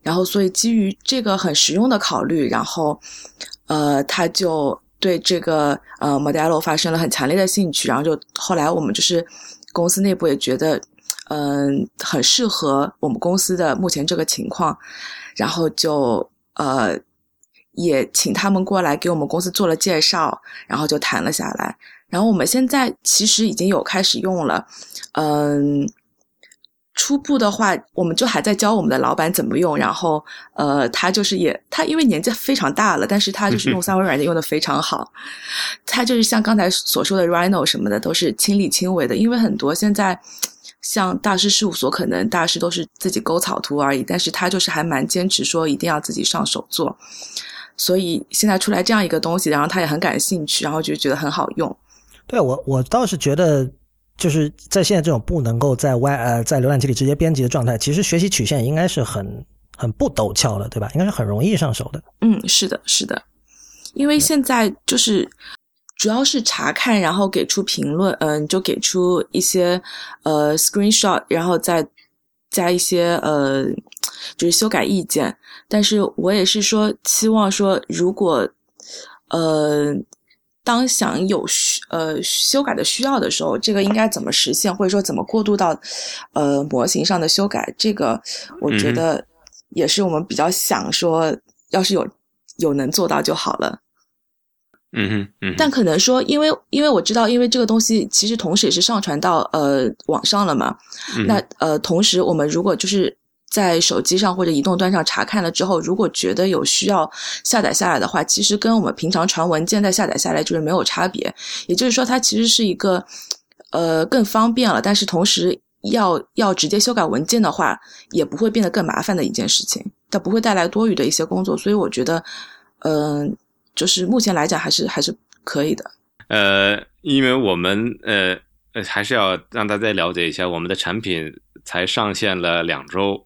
然后，所以基于这个很实用的考虑，然后，呃，他就对这个呃 Modelo 发生了很强烈的兴趣。然后就后来我们就是公司内部也觉得，嗯，很适合我们公司的目前这个情况，然后就呃也请他们过来给我们公司做了介绍，然后就谈了下来。然后我们现在其实已经有开始用了，嗯，初步的话，我们就还在教我们的老板怎么用。然后，呃，他就是也他因为年纪非常大了，但是他就是用 三维软件用的非常好。他就是像刚才所说的 Rhino 什么的，都是亲力亲为的。因为很多现在像大师事务所，可能大师都是自己勾草图而已，但是他就是还蛮坚持说一定要自己上手做。所以现在出来这样一个东西，然后他也很感兴趣，然后就觉得很好用。对我，我倒是觉得，就是在现在这种不能够在外呃在浏览器里直接编辑的状态，其实学习曲线应该是很很不陡峭的，对吧？应该是很容易上手的。嗯，是的，是的，因为现在就是主要是查看，然后给出评论，嗯，就给出一些呃 screenshot，然后再加一些呃就是修改意见。但是我也是说，期望说如果呃。当想有需呃修改的需要的时候，这个应该怎么实现，或者说怎么过渡到呃模型上的修改？这个我觉得也是我们比较想说，要是有有能做到就好了。嗯哼，嗯。但可能说，因为因为我知道，因为这个东西其实同时也是上传到呃网上了嘛。那呃，同时我们如果就是。在手机上或者移动端上查看了之后，如果觉得有需要下载下来的话，其实跟我们平常传文件再下载下来就是没有差别。也就是说，它其实是一个呃更方便了，但是同时要要直接修改文件的话，也不会变得更麻烦的一件事情，它不会带来多余的一些工作。所以我觉得，嗯，就是目前来讲还是还是可以的。呃，因为我们呃呃还是要让大家了解一下我们的产品。才上线了两周，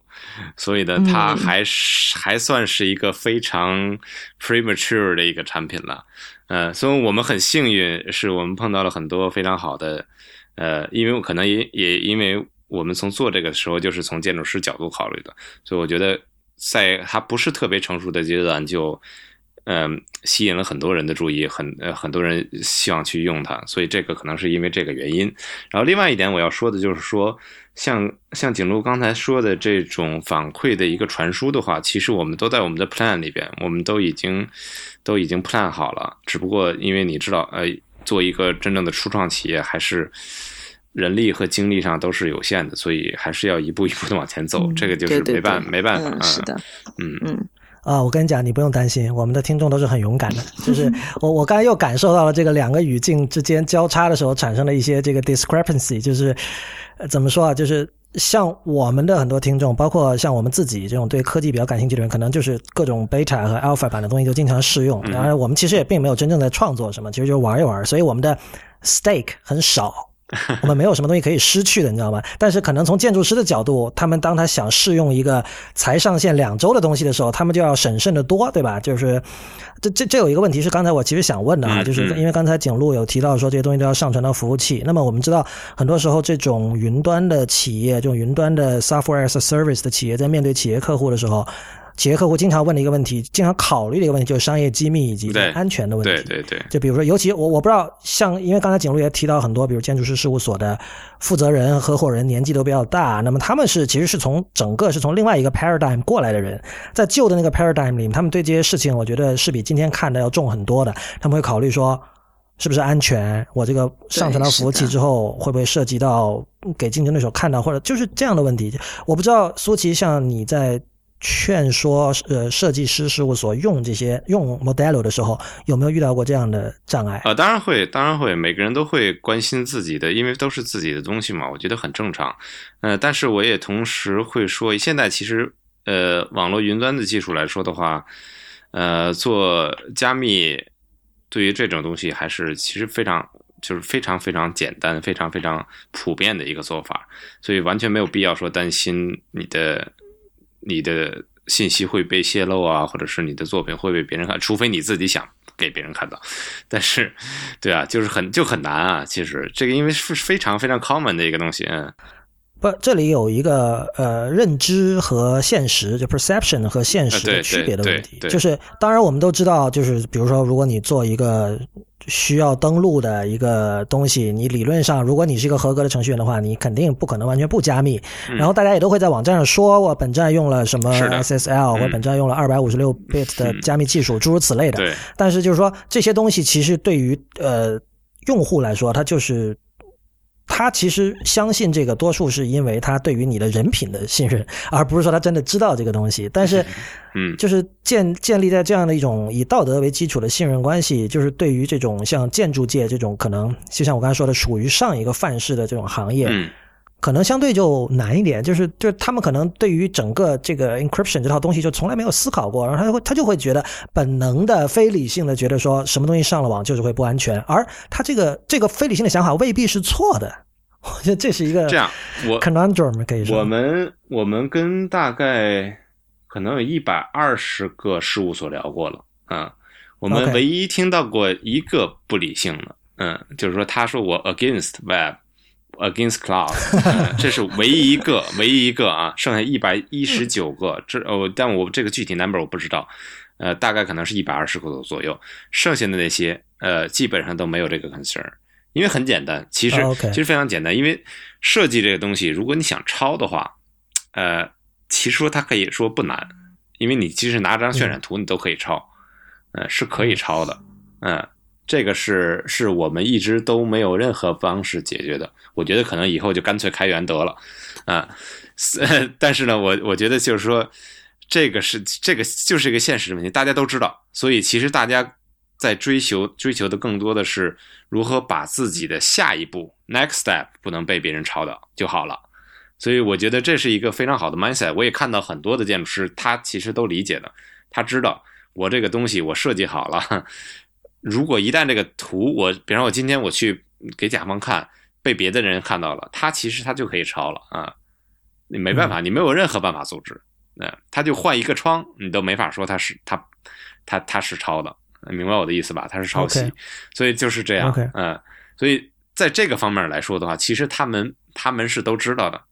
所以呢，它还是还算是一个非常 premature 的一个产品了。呃，所以我们很幸运，是我们碰到了很多非常好的，呃，因为可能也也因为我们从做这个时候就是从建筑师角度考虑的，所以我觉得在它不是特别成熟的阶段就。嗯，吸引了很多人的注意，很呃很多人希望去用它，所以这个可能是因为这个原因。然后另外一点我要说的就是说，像像景路刚才说的这种反馈的一个传输的话，其实我们都在我们的 plan 里边，我们都已经都已经 plan 好了。只不过因为你知道，呃，做一个真正的初创企业，还是人力和精力上都是有限的，所以还是要一步一步的往前走。这个就是没办没办法，是的，嗯嗯。啊，我跟你讲，你不用担心，我们的听众都是很勇敢的。就是 我，我刚才又感受到了这个两个语境之间交叉的时候产生了一些这个 discrepancy，就是怎么说啊？就是像我们的很多听众，包括像我们自己这种对科技比较感兴趣的人，可能就是各种 beta 和 alpha 版的东西就经常试用。当然，我们其实也并没有真正在创作什么，其实就是玩一玩。所以我们的 stake 很少。我们没有什么东西可以失去的，你知道吗？但是可能从建筑师的角度，他们当他想试用一个才上线两周的东西的时候，他们就要审慎的多，对吧？就是这这这有一个问题是刚才我其实想问的啊，就是因为刚才景路有提到说这些东西都要上传到服务器，那么我们知道很多时候这种云端的企业，这种云端的 software as a service 的企业，在面对企业客户的时候。企业客户经常问的一个问题，经常考虑的一个问题，就是商业机密以及对安全的问题。对对对，就比如说，尤其我我不知道，像因为刚才景路也提到很多，比如建筑师事务所的负责人、合伙人年纪都比较大，那么他们是其实是从整个是从另外一个 paradigm 过来的人，在旧的那个 paradigm 里面，他们对这些事情，我觉得是比今天看的要重很多的。他们会考虑说，是不是安全？我这个上传到服务器之后，会不会涉及到给竞争对手看到，或者就是这样的问题？我不知道苏琪，像你在。劝说呃设计师事务所用这些用 Modelo 的时候，有没有遇到过这样的障碍？呃，当然会，当然会，每个人都会关心自己的，因为都是自己的东西嘛，我觉得很正常。呃，但是我也同时会说，现在其实呃网络云端的技术来说的话，呃做加密对于这种东西还是其实非常就是非常非常简单、非常非常普遍的一个做法，所以完全没有必要说担心你的。你的信息会被泄露啊，或者是你的作品会被别人看，除非你自己想给别人看到。但是，对啊，就是很就很难啊。其实这个因为是非常非常 common 的一个东西，嗯。不，这里有一个呃认知和现实，就 perception 和现实的区别的问题。就是当然我们都知道，就是比如说，如果你做一个需要登录的一个东西，你理论上，如果你是一个合格的程序员的话，你肯定不可能完全不加密。然后大家也都会在网站上说，我本站用了什么 SSL，我本站用了二百五十六 bit 的加密技术，诸如此类的。但是就是说，这些东西其实对于呃用户来说，它就是。他其实相信这个，多数是因为他对于你的人品的信任，而不是说他真的知道这个东西。但是，嗯，就是建建立在这样的一种以道德为基础的信任关系，就是对于这种像建筑界这种可能，就像我刚才说的，属于上一个范式的这种行业。可能相对就难一点，就是就是他们可能对于整个这个 encryption 这套东西就从来没有思考过，然后他就会他就会觉得本能的非理性的觉得说什么东西上了网就是会不安全，而他这个这个非理性的想法未必是错的。我觉得这是一个这样，我 conundrum 可以说，我们我们跟大概可能有一百二十个事务所聊过了啊，我们唯一听到过一个不理性的，嗯，就是说他说我 against web。Against Cloud，这是唯一一个，唯一一个啊，剩下一百一十九个，这哦，但我这个具体 number 我不知道，呃，大概可能是一百二十个左右，剩下的那些呃，基本上都没有这个 concern，因为很简单，其实其实非常简单，因为设计这个东西，如果你想抄的话，呃，其实说它可以说不难，因为你即使拿张渲染图，你都可以抄，呃，是可以抄的，嗯。这个是是我们一直都没有任何方式解决的，我觉得可能以后就干脆开源得了，啊，但是呢，我我觉得就是说，这个是这个就是一个现实问题，大家都知道，所以其实大家在追求追求的更多的是如何把自己的下一步 next step 不能被别人抄到就好了，所以我觉得这是一个非常好的 mindset，我也看到很多的建筑师他其实都理解的，他知道我这个东西我设计好了。如果一旦这个图，我比方我今天我去给甲方看，被别的人看到了，他其实他就可以抄了啊，你没办法，你没有任何办法阻止，嗯，他就换一个窗，你都没法说他是他他他是抄的，明白我的意思吧？他是抄袭，所以就是这样，嗯，所以在这个方面来说的话，其实他们他们是都知道的，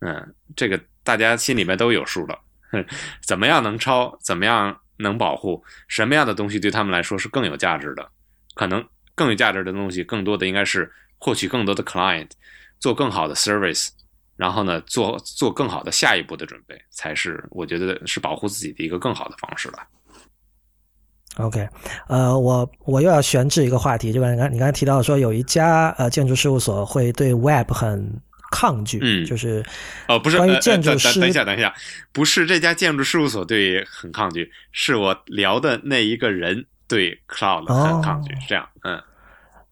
嗯，这个大家心里面都有数的，怎么样能抄，怎么样。能保护什么样的东西对他们来说是更有价值的？可能更有价值的东西，更多的应该是获取更多的 client，做更好的 service，然后呢，做做更好的下一步的准备，才是我觉得是保护自己的一个更好的方式了。OK，呃，我我又要悬置一个话题，就刚你你刚才提到说有一家呃建筑事务所会对 Web 很。抗拒，嗯，就是哦，不是关于建筑师。等一下，等一下，不是这家建筑事务所对很抗拒，是我聊的那一个人对 cloud 很抗拒，是这样，嗯，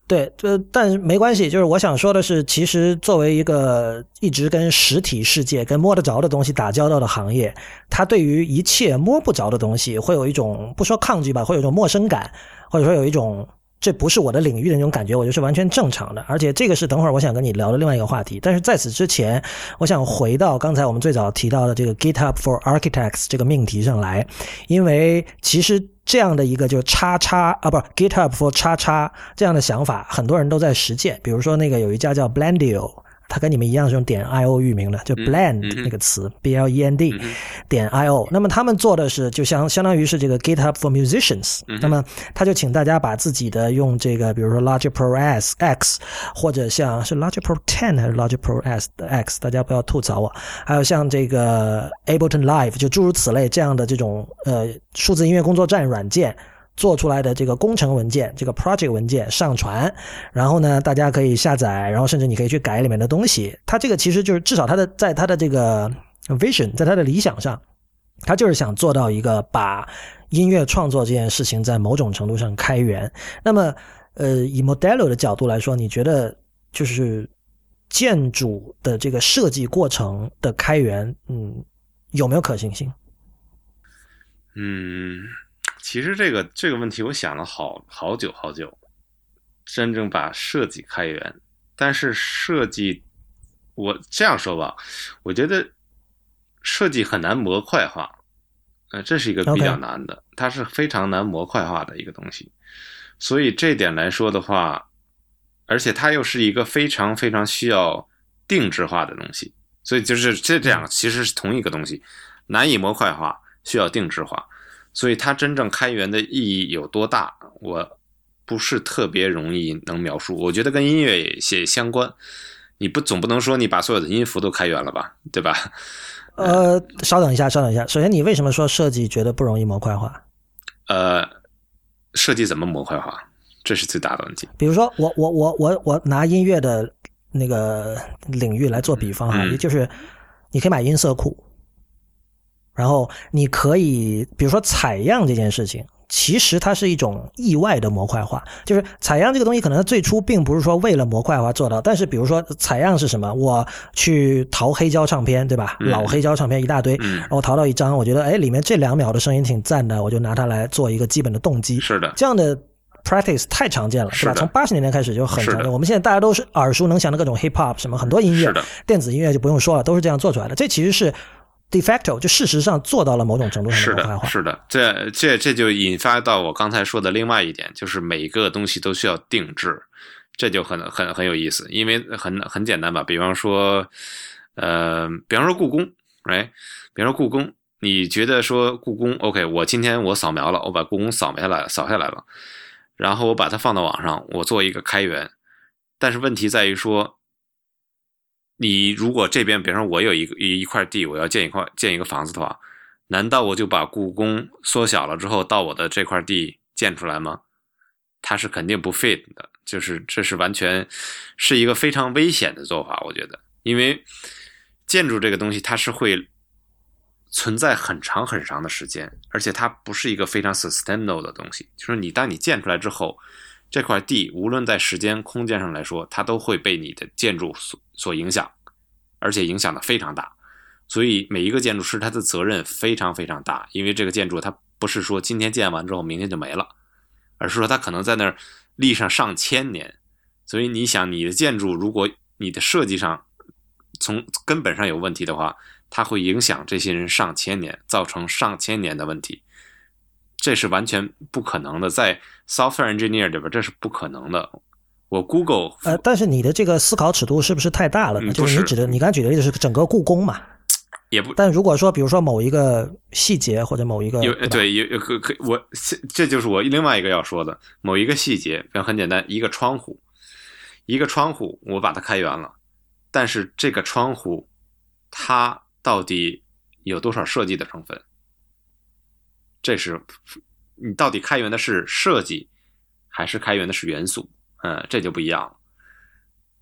对，这但是没关系，就是我想说的是，其实作为一个一直跟实体世界、跟摸得着的东西打交道的行业，它对于一切摸不着的东西，会有一种不说抗拒吧，会有一种陌生感，或者说有一种。这不是我的领域的那种感觉，我觉得是完全正常的。而且这个是等会儿我想跟你聊的另外一个话题。但是在此之前，我想回到刚才我们最早提到的这个 GitHub for Architects 这个命题上来，因为其实这样的一个就是叉叉啊，不是 GitHub for 叉叉这样的想法，很多人都在实践。比如说那个有一家叫 Blendio。它跟你们一样是用点 io 域名的，就 blend 那个词 b l e n d 点 io。那么他们做的是就相相当于是这个 GitHub for Musicians。那么他就请大家把自己的用这个，比如说 Logic Pro S X，或者像是 Logic Pro Ten 还是 Logic Pro S 的 X，大家不要吐槽我。还有像这个 Ableton Live，就诸如此类这样的这种呃数字音乐工作站软件。做出来的这个工程文件，这个 project 文件上传，然后呢，大家可以下载，然后甚至你可以去改里面的东西。它这个其实就是至少它的在它的这个 vision，在它的理想上，它就是想做到一个把音乐创作这件事情在某种程度上开源。那么，呃，以 Modelo 的角度来说，你觉得就是建筑的这个设计过程的开源，嗯，有没有可行性？嗯。其实这个这个问题我想了好好久好久，真正把设计开源，但是设计，我这样说吧，我觉得设计很难模块化，呃，这是一个比较难的，它是非常难模块化的一个东西，所以这点来说的话，而且它又是一个非常非常需要定制化的东西，所以就是这两个其实是同一个东西，难以模块化，需要定制化。所以它真正开源的意义有多大，我不是特别容易能描述。我觉得跟音乐也相关，你不总不能说你把所有的音符都开源了吧，对吧？呃，稍等一下，稍等一下。首先，你为什么说设计觉得不容易模块化？呃，设计怎么模块化？这是最大的问题。比如说，我我我我我拿音乐的那个领域来做比方啊，也就是你可以买音色库。然后你可以，比如说采样这件事情，其实它是一种意外的模块化。就是采样这个东西，可能它最初并不是说为了模块化做到。但是比如说采样是什么？我去淘黑胶唱片，对吧？老黑胶唱片一大堆，然后淘到一张，我觉得哎，里面这两秒的声音挺赞的，我就拿它来做一个基本的动机。是的，这样的 practice 太常见了，是吧？从八十年代开始就很常见。我们现在大家都是耳熟能详的各种 hip hop，什么很多音乐，电子音乐就不用说了，都是这样做出来的。这其实是。De facto 就事实上做到了某种程度上的模块化，是的，这这这就引发到我刚才说的另外一点，就是每一个东西都需要定制，这就很很很有意思，因为很很简单吧？比方说，呃，比方说故宫，哎，比方说故宫，你觉得说故宫 OK？我今天我扫描了，我把故宫扫描下来，扫下来了，然后我把它放到网上，我做一个开源，但是问题在于说。你如果这边，比方说，我有一个一一块地，我要建一块建一个房子的话，难道我就把故宫缩小了之后到我的这块地建出来吗？它是肯定不 fit 的，就是这是完全是一个非常危险的做法，我觉得，因为建筑这个东西它是会存在很长很长的时间，而且它不是一个非常 sustainable 的东西，就是你当你建出来之后。这块地无论在时间、空间上来说，它都会被你的建筑所所影响，而且影响的非常大。所以每一个建筑师他的责任非常非常大，因为这个建筑它不是说今天建完之后明天就没了，而是说它可能在那儿立上上千年。所以你想，你的建筑如果你的设计上从根本上有问题的话，它会影响这些人上千年，造成上千年的问题。这是完全不可能的，在 software engineer 里边，这是不可能的。我 Google 呃，但是你的这个思考尺度是不是太大了呢？就是你指的，你刚才举的例子是整个故宫嘛？也不。但如果说，比如说某一个细节或者某一个有对有可可我这就是我另外一个要说的某一个细节，很简单，一个窗户，一个窗户，我把它开源了，但是这个窗户它到底有多少设计的成分？这是你到底开源的是设计，还是开源的是元素？嗯，这就不一样了。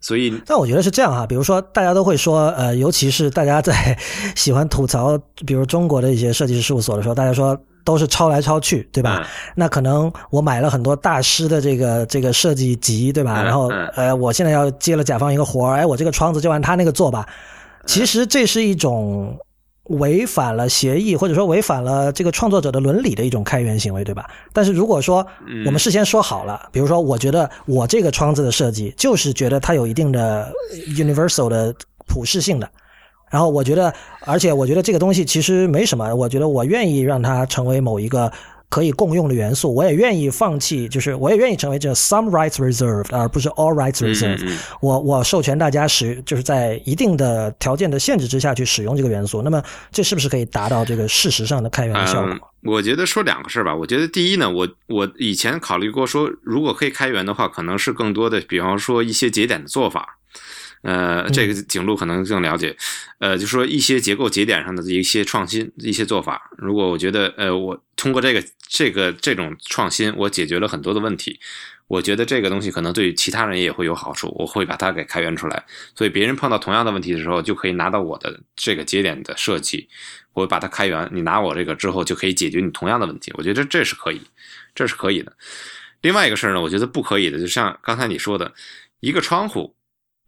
所以，但我觉得是这样哈。比如说，大家都会说，呃，尤其是大家在 喜欢吐槽，比如中国的一些设计师事务所的时候，大家说都是抄来抄去，对吧？那可能我买了很多大师的这个这个设计集，对吧？然后，呃，我现在要接了甲方一个活儿，哎，我这个窗子就按他那个做吧。其实这是一种。违反了协议，或者说违反了这个创作者的伦理的一种开源行为，对吧？但是如果说我们事先说好了，比如说，我觉得我这个窗子的设计就是觉得它有一定的 universal 的普适性的，然后我觉得，而且我觉得这个东西其实没什么，我觉得我愿意让它成为某一个可以共用的元素，我也愿意放弃，就是我也愿意成为这 some rights reserved，而不是 all rights reserved。我我授权大家使，就是在一定的条件的限制之下去使用这个元素。那么这是不是可以达到这个事实上的开源的效果？嗯，我觉得说两个事儿吧。我觉得第一呢，我我以前考虑过说，如果可以开源的话，可能是更多的，比方说一些节点的做法。呃，这个景路可能更了解。呃，就说一些结构节点上的一些创新、一些做法。如果我觉得，呃，我通过这个这个这种创新，我解决了很多的问题。我觉得这个东西可能对其他人也会有好处，我会把它给开源出来，所以别人碰到同样的问题的时候，就可以拿到我的这个节点的设计，我把它开源，你拿我这个之后就可以解决你同样的问题。我觉得这是可以，这是可以的。另外一个事儿呢，我觉得不可以的，就像刚才你说的，一个窗户，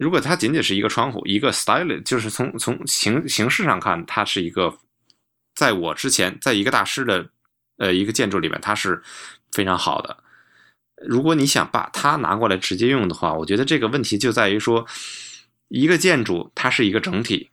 如果它仅仅是一个窗户，一个 style，就是从从形形式上看，它是一个，在我之前，在一个大师的呃一个建筑里面，它是非常好的。如果你想把它拿过来直接用的话，我觉得这个问题就在于说，一个建筑它是一个整体，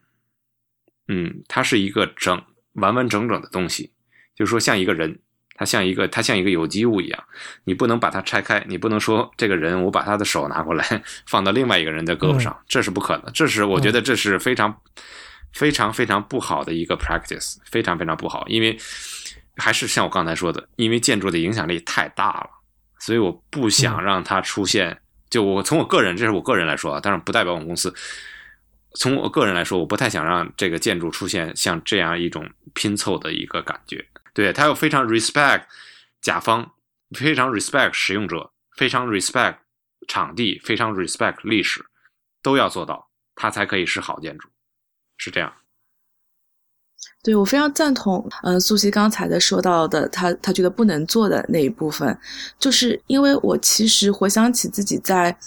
嗯，它是一个整完完整整的东西，就是说像一个人，它像一个它像一个有机物一样，你不能把它拆开，你不能说这个人我把他的手拿过来放到另外一个人的胳膊上，这是不可能，这是我觉得这是非常非常非常不好的一个 practice，非常非常不好，因为还是像我刚才说的，因为建筑的影响力太大了。所以我不想让它出现。就我从我个人，这是我个人来说啊，当然不代表我们公司。从我个人来说，我不太想让这个建筑出现像这样一种拼凑的一个感觉。对，他要非常 respect 甲方，非常 respect 使用者，非常 respect 场地，非常 respect 历史，都要做到，它才可以是好建筑。是这样。对我非常赞同，嗯，苏西刚才的说到的，他他觉得不能做的那一部分，就是因为我其实回想起自己在，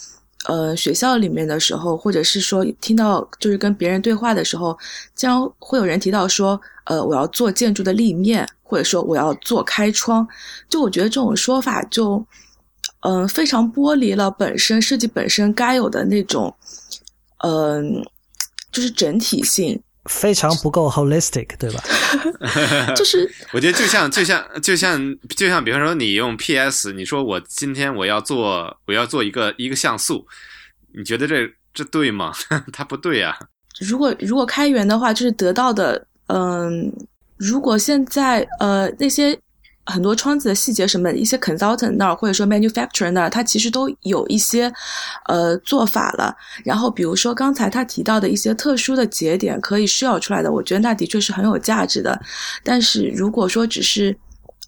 呃，学校里面的时候，或者是说听到就是跟别人对话的时候，将会有人提到说，呃，我要做建筑的立面，或者说我要做开窗，就我觉得这种说法就，嗯，非常剥离了本身设计本身该有的那种，嗯，就是整体性。非常不够 holistic，对吧？就是我觉得就像就像就像就像，比方说你用 PS，你说我今天我要做我要做一个一个像素，你觉得这这对吗？它不对呀。如果如果开源的话，就是得到的，嗯，如果现在呃那些。很多窗子的细节什么，一些 consultant 那儿或者说 manufacturer 那儿，它其实都有一些呃做法了。然后比如说刚才他提到的一些特殊的节点可以 show 出来的，我觉得那的确是很有价值的。但是如果说只是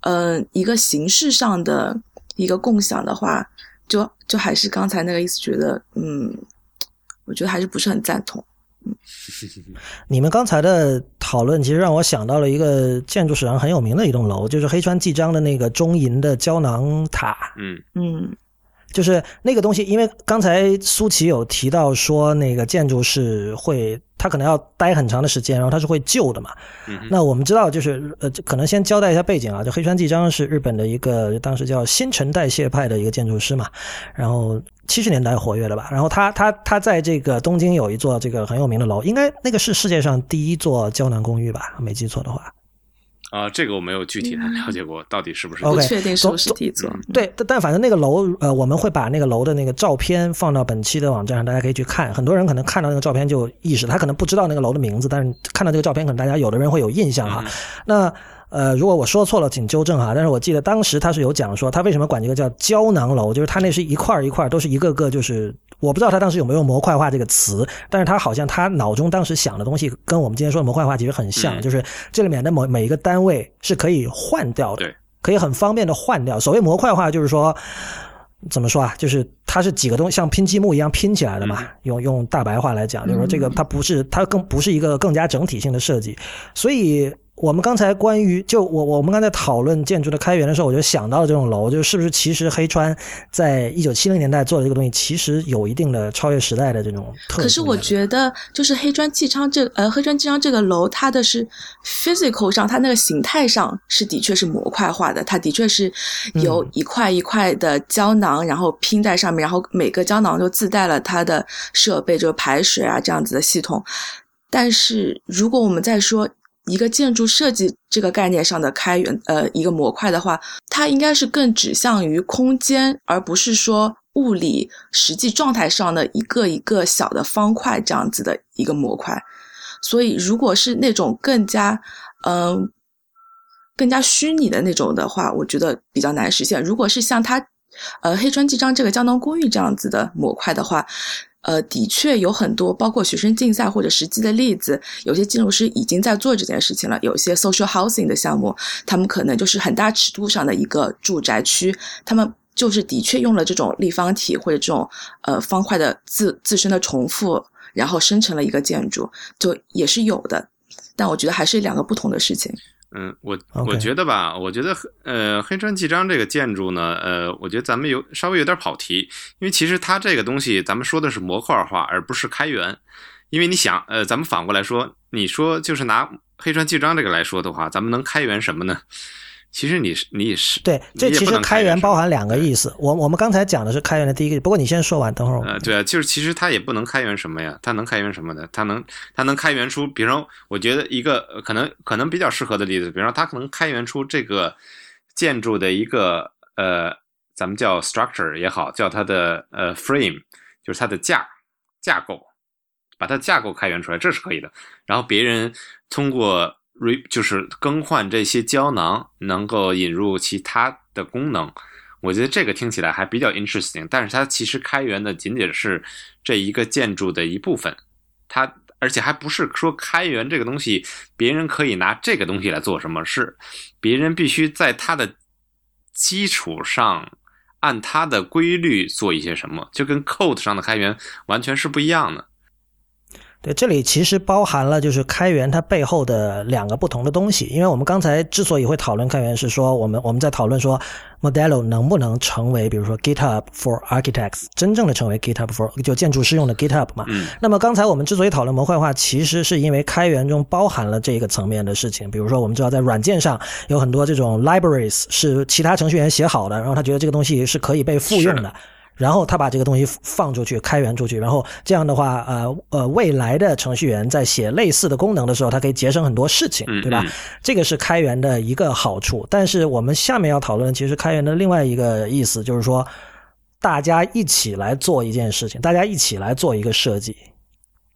呃一个形式上的一个共享的话，就就还是刚才那个意思，觉得嗯，我觉得还是不是很赞同。你们刚才的讨论其实让我想到了一个建筑史上很有名的一栋楼，就是黑川纪章的那个中银的胶囊塔。嗯嗯，就是那个东西，因为刚才苏琪有提到说，那个建筑是会，它可能要待很长的时间，然后它是会旧的嘛。嗯那我们知道，就是呃，可能先交代一下背景啊，就黑川纪章是日本的一个当时叫新陈代谢派的一个建筑师嘛，然后七十年代活跃的吧。然后他他他在这个东京有一座这个很有名的楼，应该那个是世界上第一座胶囊公寓吧，没记错的话。啊，这个我没有具体的了解过，到底是不是？不 OK，确定是不是底座。对，但但反正那个楼，呃，我们会把那个楼的那个照片放到本期的网站上，大家可以去看。很多人可能看到那个照片就意识，他可能不知道那个楼的名字，但是看到这个照片，可能大家有的人会有印象哈。那呃，如果我说错了，请纠正哈。但是我记得当时他是有讲说，他为什么管这个叫胶囊楼，就是他那是一块一块，都是一个个，就是我不知道他当时有没有模块化这个词，但是他好像他脑中当时想的东西跟我们今天说的模块化其实很像，嗯就是这里面的某每一个单位是可以换掉的。可以很方便的换掉。所谓模块化，就是说怎么说啊？就是它是几个东西像拼积木一样拼起来的嘛。嗯用用大白话来讲，就是说这个它不是它更不是一个更加整体性的设计。所以我们刚才关于就我我们刚才讨论建筑的开源的时候，我就想到了这种楼，就是不是其实黑川在一九七零年代做的这个东西，其实有一定的超越时代的这种特。可是我觉得，就是黑川纪昌这呃黑川纪昌这个楼，它的是 physical 上，它那个形态上是的确是模块化的，它的确是由一块一块的胶囊，然后拼在上面，然后每个胶囊就自带了它的设备，就是排水啊这样子的系统。但是如果我们再说一个建筑设计这个概念上的开源，呃，一个模块的话，它应该是更指向于空间，而不是说物理实际状态上的一个一个小的方块这样子的一个模块。所以，如果是那种更加，嗯，更加虚拟的那种的话，我觉得比较难实现。如果是像它，呃，黑川纪章这个胶囊公寓这样子的模块的话。呃，的确有很多，包括学生竞赛或者实际的例子，有些建筑师已经在做这件事情了。有些 social housing 的项目，他们可能就是很大尺度上的一个住宅区，他们就是的确用了这种立方体或者这种呃方块的自自身的重复，然后生成了一个建筑，就也是有的。但我觉得还是两个不同的事情。嗯，我我觉得吧，我觉得呃，黑川纪章这个建筑呢，呃，我觉得咱们有稍微有点跑题，因为其实它这个东西，咱们说的是模块化，而不是开源。因为你想，呃，咱们反过来说，你说就是拿黑川纪章这个来说的话，咱们能开源什么呢？其实你是你也是对，这其实开源包含两个意思。我我们刚才讲的是开源的第一个，不过你先说完，等会儿。呃，对啊，就是其实它也不能开源什么呀，它能开源什么呢？它能它能开源出，比如说，我觉得一个可能可能比较适合的例子，比如说它可能开源出这个建筑的一个呃，咱们叫 structure 也好，叫它的呃 frame，就是它的架架构，把它架构开源出来，这是可以的。然后别人通过。Re 就是更换这些胶囊，能够引入其他的功能，我觉得这个听起来还比较 interesting。但是它其实开源的仅仅是这一个建筑的一部分，它而且还不是说开源这个东西，别人可以拿这个东西来做什么事，别人必须在它的基础上按它的规律做一些什么，就跟 code 上的开源完全是不一样的。对，这里其实包含了就是开源它背后的两个不同的东西。因为我们刚才之所以会讨论开源，是说我们我们在讨论说 Modelo 能不能成为，比如说 GitHub for Architects，真正的成为 GitHub for 就建筑师用的 GitHub 嘛。嗯。那么刚才我们之所以讨论模块化，其实是因为开源中包含了这个层面的事情。比如说，我们知道在软件上有很多这种 libraries 是其他程序员写好的，然后他觉得这个东西是可以被复用的。然后他把这个东西放出去，开源出去，然后这样的话，呃呃，未来的程序员在写类似的功能的时候，他可以节省很多事情，对吧？这个是开源的一个好处。但是我们下面要讨论，其实开源的另外一个意思就是说，大家一起来做一件事情，大家一起来做一个设计。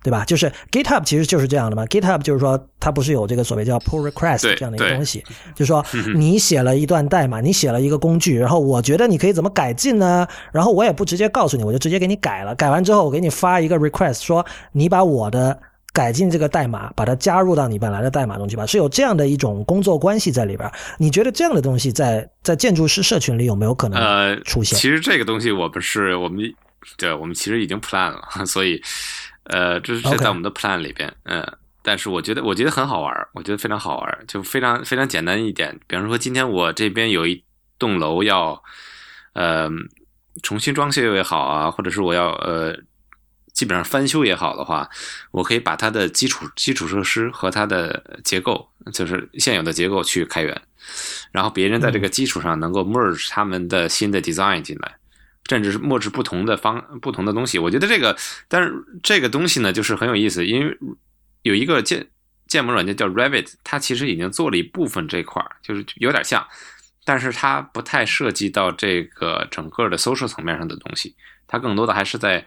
对吧？就是 GitHub 其实就是这样的嘛。GitHub 就是说，它不是有这个所谓叫 pull request 这样的一个东西，就是说你写了一段代码，你写了一个工具，然后我觉得你可以怎么改进呢？然后我也不直接告诉你，我就直接给你改了。改完之后，我给你发一个 request，说你把我的改进这个代码，把它加入到你本来的代码中去吧。是有这样的一种工作关系在里边。你觉得这样的东西在在建筑师社群里有没有可能出现？其实这个东西我们是我们对我们其实已经 plan 了，所以。呃，这是在我们的 plan 里边，嗯，但是我觉得我觉得很好玩，我觉得非常好玩，就非常非常简单一点。比方说，今天我这边有一栋楼要，呃，重新装修也好啊，或者是我要呃，基本上翻修也好的话，我可以把它的基础基础设施和它的结构，就是现有的结构去开源，然后别人在这个基础上能够 merge 他们的新的 design 进来。甚至是墨制不同的方不同的东西，我觉得这个，但是这个东西呢，就是很有意思，因为有一个建建模软件叫 Revit，它其实已经做了一部分这块儿，就是有点像，但是它不太涉及到这个整个的 social 层面上的东西，它更多的还是在，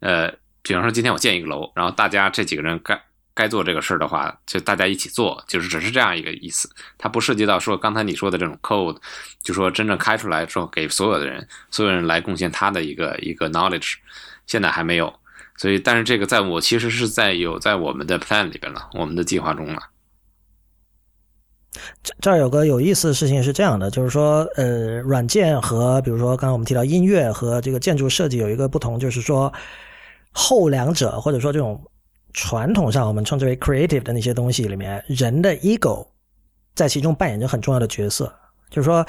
呃，比方说今天我建一个楼，然后大家这几个人干。该做这个事儿的话，就大家一起做，就是只是这样一个意思。它不涉及到说刚才你说的这种 code，就说真正开出来之后给所有的人，所有人来贡献他的一个一个 knowledge，现在还没有。所以，但是这个在我其实是在有在我们的 plan 里边了，我们的计划中了。这这儿有个有意思的事情是这样的，就是说，呃，软件和比如说刚才我们提到音乐和这个建筑设计有一个不同，就是说后两者或者说这种。传统上我们称之为 creative 的那些东西里面，人的 ego 在其中扮演着很重要的角色。就是说，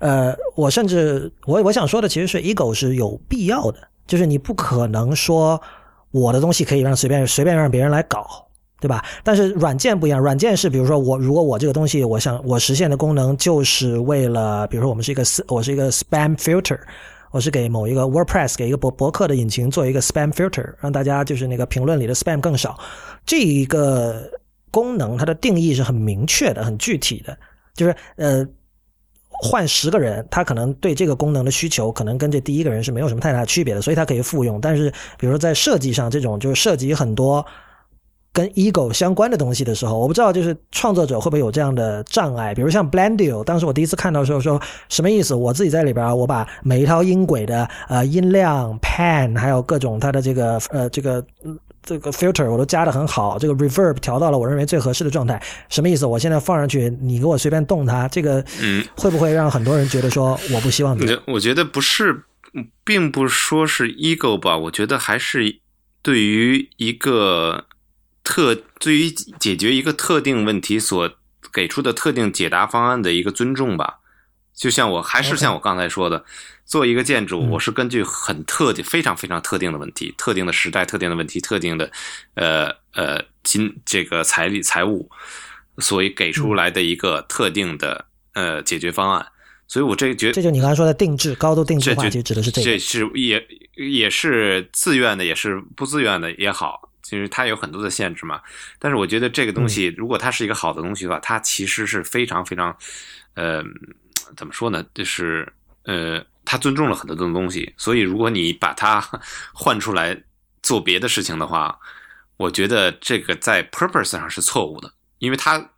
呃，我甚至我我想说的其实是 ego 是有必要的，就是你不可能说我的东西可以让随便随便让别人来搞，对吧？但是软件不一样，软件是比如说我如果我这个东西我想我实现的功能就是为了，比如说我们是一个我是一个 spam filter。我是给某一个 WordPress 给一个博博客的引擎做一个 spam filter，让大家就是那个评论里的 spam 更少。这一个功能它的定义是很明确的、很具体的，就是呃。换十个人，他可能对这个功能的需求可能跟这第一个人是没有什么太大区别的，所以他可以复用。但是，比如说在设计上，这种就是涉及很多跟 ego 相关的东西的时候，我不知道就是创作者会不会有这样的障碍。比如像 Blendio，当时我第一次看到的时候说什么意思？我自己在里边，我把每一套音轨的呃音量、pan，还有各种它的这个呃这个。这个 filter 我都加的很好，这个 reverb 调到了我认为最合适的状态，什么意思？我现在放上去，你给我随便动它，这个会不会让很多人觉得说我不希望？我觉得不是，并不说是 ego 吧，我觉得还是对于一个特，对于解决一个特定问题所给出的特定解答方案的一个尊重吧。就像我还是像我刚才说的。做一个建筑，我是根据很特定、非常非常特定的问题、特定的时代、特定的问题、特定的呃呃金这个财力财务，所以给出来的一个特定的呃解决方案。所以我这觉这就你刚才说的定制、高度定制化，就指的是这个。这是也也是自愿的，也是不自愿的也好，其实它有很多的限制嘛。但是我觉得这个东西，如果它是一个好的东西的话，它其实是非常非常呃怎么说呢？就是呃。它尊重了很多的东西，所以如果你把它 换出来做别的事情的话，我觉得这个在 purpose 上是错误的，因为它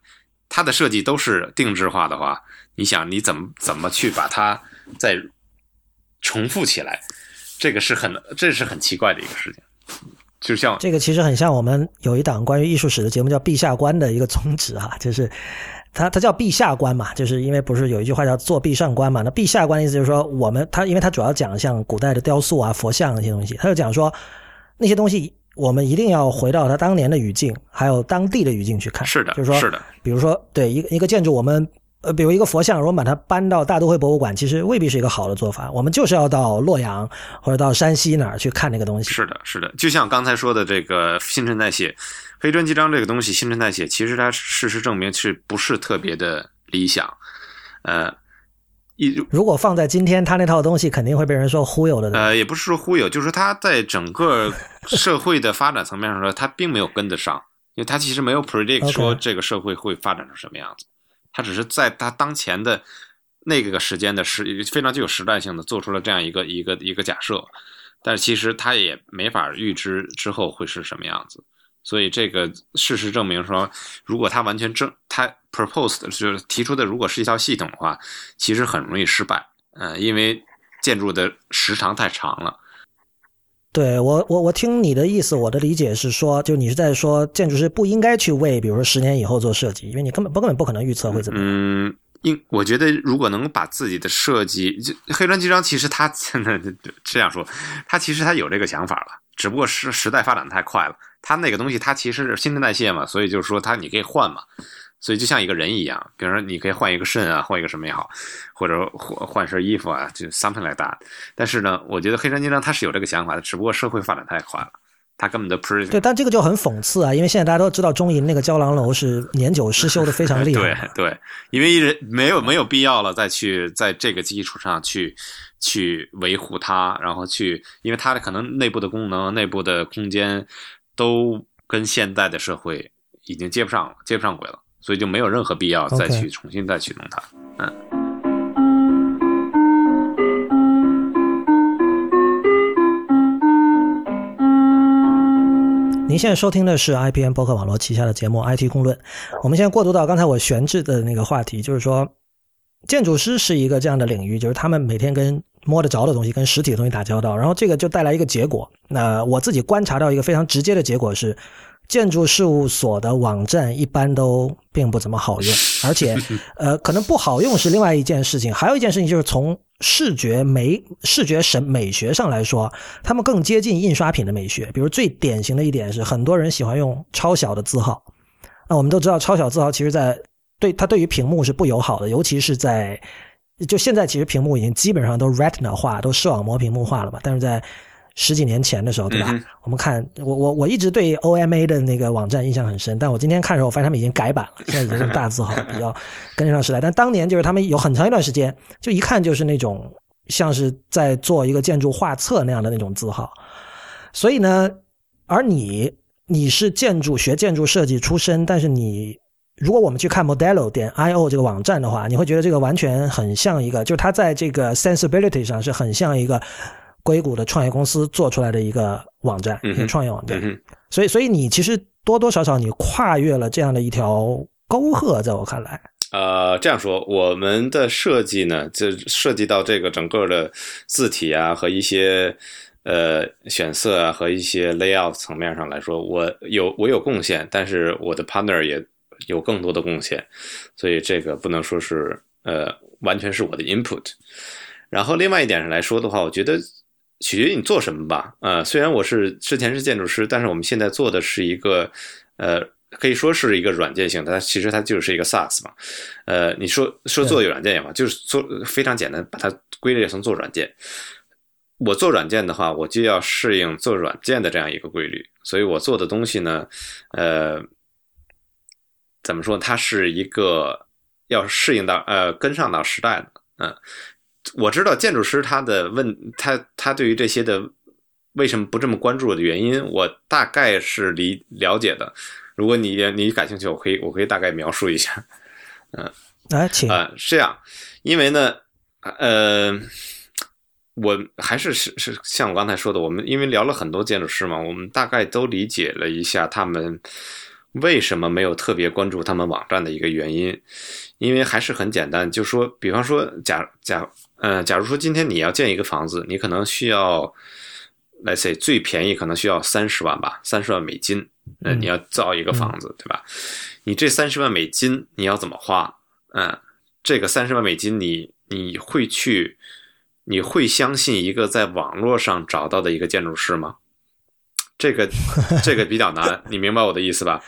它的设计都是定制化的话，你想你怎么怎么去把它再重复起来，这个是很这是很奇怪的一个事情，就像这个其实很像我们有一档关于艺术史的节目叫《陛下观》的一个宗旨啊，就是。他他叫陛下观嘛，就是因为不是有一句话叫做壁上观嘛？那陛下观的意思就是说，我们他因为他主要讲像古代的雕塑啊、佛像那些东西，他就讲说那些东西我们一定要回到他当年的语境，还有当地的语境去看。是的，就是说，是的，比如说，对一个一个建筑，我们。呃，比如一个佛像，如果把它搬到大都会博物馆，其实未必是一个好的做法。我们就是要到洛阳或者到山西哪儿去看那个东西。是的，是的，就像刚才说的这个新陈代谢、黑砖记章这个东西，新陈代谢其实它事实证明是不是特别的理想？呃，一如果放在今天，他那套东西肯定会被人说忽悠的。呃，也不是说忽悠，就是他在整个社会的发展层面上说，他并没有跟得上，因为他其实没有 predict 说这个社会会发展成什么样子。他只是在他当前的那个时间的时非常具有时代性的做出了这样一个一个一个假设，但是其实他也没法预知之后会是什么样子。所以这个事实证明说，如果他完全正他 proposed 就是提出的，如果是一套系统的话，其实很容易失败。嗯，因为建筑的时长太长了。对我，我我听你的意思，我的理解是说，就你是在说建筑师不应该去为，比如说十年以后做设计，因为你根本不根本不可能预测会怎么样。嗯，应我觉得如果能把自己的设计，就黑砖机章，其实他现在这样说，他其实他有这个想法了，只不过是时代发展太快了，他那个东西他其实是新陈代谢嘛，所以就是说他你可以换嘛。所以就像一个人一样，比如说你可以换一个肾啊，换一个什么也好，或者换换身衣服啊，就 something like that。但是呢，我觉得黑山金章他是有这个想法的，只不过社会发展太快了，他根本就不是。对，但这个就很讽刺啊，因为现在大家都知道中银那个胶囊楼是年久失修的非常厉害。对对，因为人没有没有必要了再去在这个基础上去去维护它，然后去，因为它的可能内部的功能、内部的空间都跟现在的社会已经接不上了，接不上轨了。所以就没有任何必要再去重新再启动它。嗯。您现在收听的是 IPN 博客网络旗下的节目《IT 公论》。我们现在过渡到刚才我悬置的那个话题，就是说，建筑师是一个这样的领域，就是他们每天跟摸得着的东西、跟实体的东西打交道，然后这个就带来一个结果。那我自己观察到一个非常直接的结果是。建筑事务所的网站一般都并不怎么好用，而且，呃，可能不好用是另外一件事情。还有一件事情就是从视觉美、视觉审美学上来说，他们更接近印刷品的美学。比如最典型的一点是，很多人喜欢用超小的字号。那我们都知道，超小字号其实在对它对于屏幕是不友好的，尤其是在就现在，其实屏幕已经基本上都 Retina 化，都视网膜屏幕化了嘛。但是在十几年前的时候，对吧？我们看，我我我一直对 OMA 的那个网站印象很深，但我今天看的时候，我发现他们已经改版了，现在已经是大字号，比较跟得上时代。但当年就是他们有很长一段时间，就一看就是那种像是在做一个建筑画册那样的那种字号。所以呢，而你你是建筑学建筑设计出身，但是你如果我们去看 Modelo 点 io 这个网站的话，你会觉得这个完全很像一个，就是它在这个 sensibility 上是很像一个硅谷的创业公司做出来的一个网站，一个创业网站。所以，所以你其实多多少少你跨越了这样的一条沟壑，在我看来。呃，这样说，我们的设计呢，就涉及到这个整个的字体啊和一些。呃，选色啊和一些 layout 层面上来说，我有我有贡献，但是我的 partner 也有更多的贡献，所以这个不能说是呃完全是我的 input。然后另外一点上来说的话，我觉得取决于你做什么吧。呃，虽然我是之前是建筑师，但是我们现在做的是一个呃可以说是一个软件性的，它其实它就是一个 SaaS 嘛。呃，你说说做软件也好，就是做非常简单，把它归类成做软件。我做软件的话，我就要适应做软件的这样一个规律，所以我做的东西呢，呃，怎么说？它是一个要适应到呃跟上到时代的。嗯，我知道建筑师他的问他他对于这些的为什么不这么关注的原因，我大概是理了解的。如果你你感兴趣，我可以我可以大概描述一下。嗯，来，请啊，是这样，因为呢，呃。我还是是是像我刚才说的，我们因为聊了很多建筑师嘛，我们大概都理解了一下他们为什么没有特别关注他们网站的一个原因，因为还是很简单，就说，比方说，假假，呃，假如说今天你要建一个房子，你可能需要，let's say 最便宜可能需要三十万吧，三十万美金，呃，你要造一个房子，对吧？你这三十万美金你要怎么花？嗯，这个三十万美金你你会去？你会相信一个在网络上找到的一个建筑师吗？这个 这个比较难，你明白我的意思吧？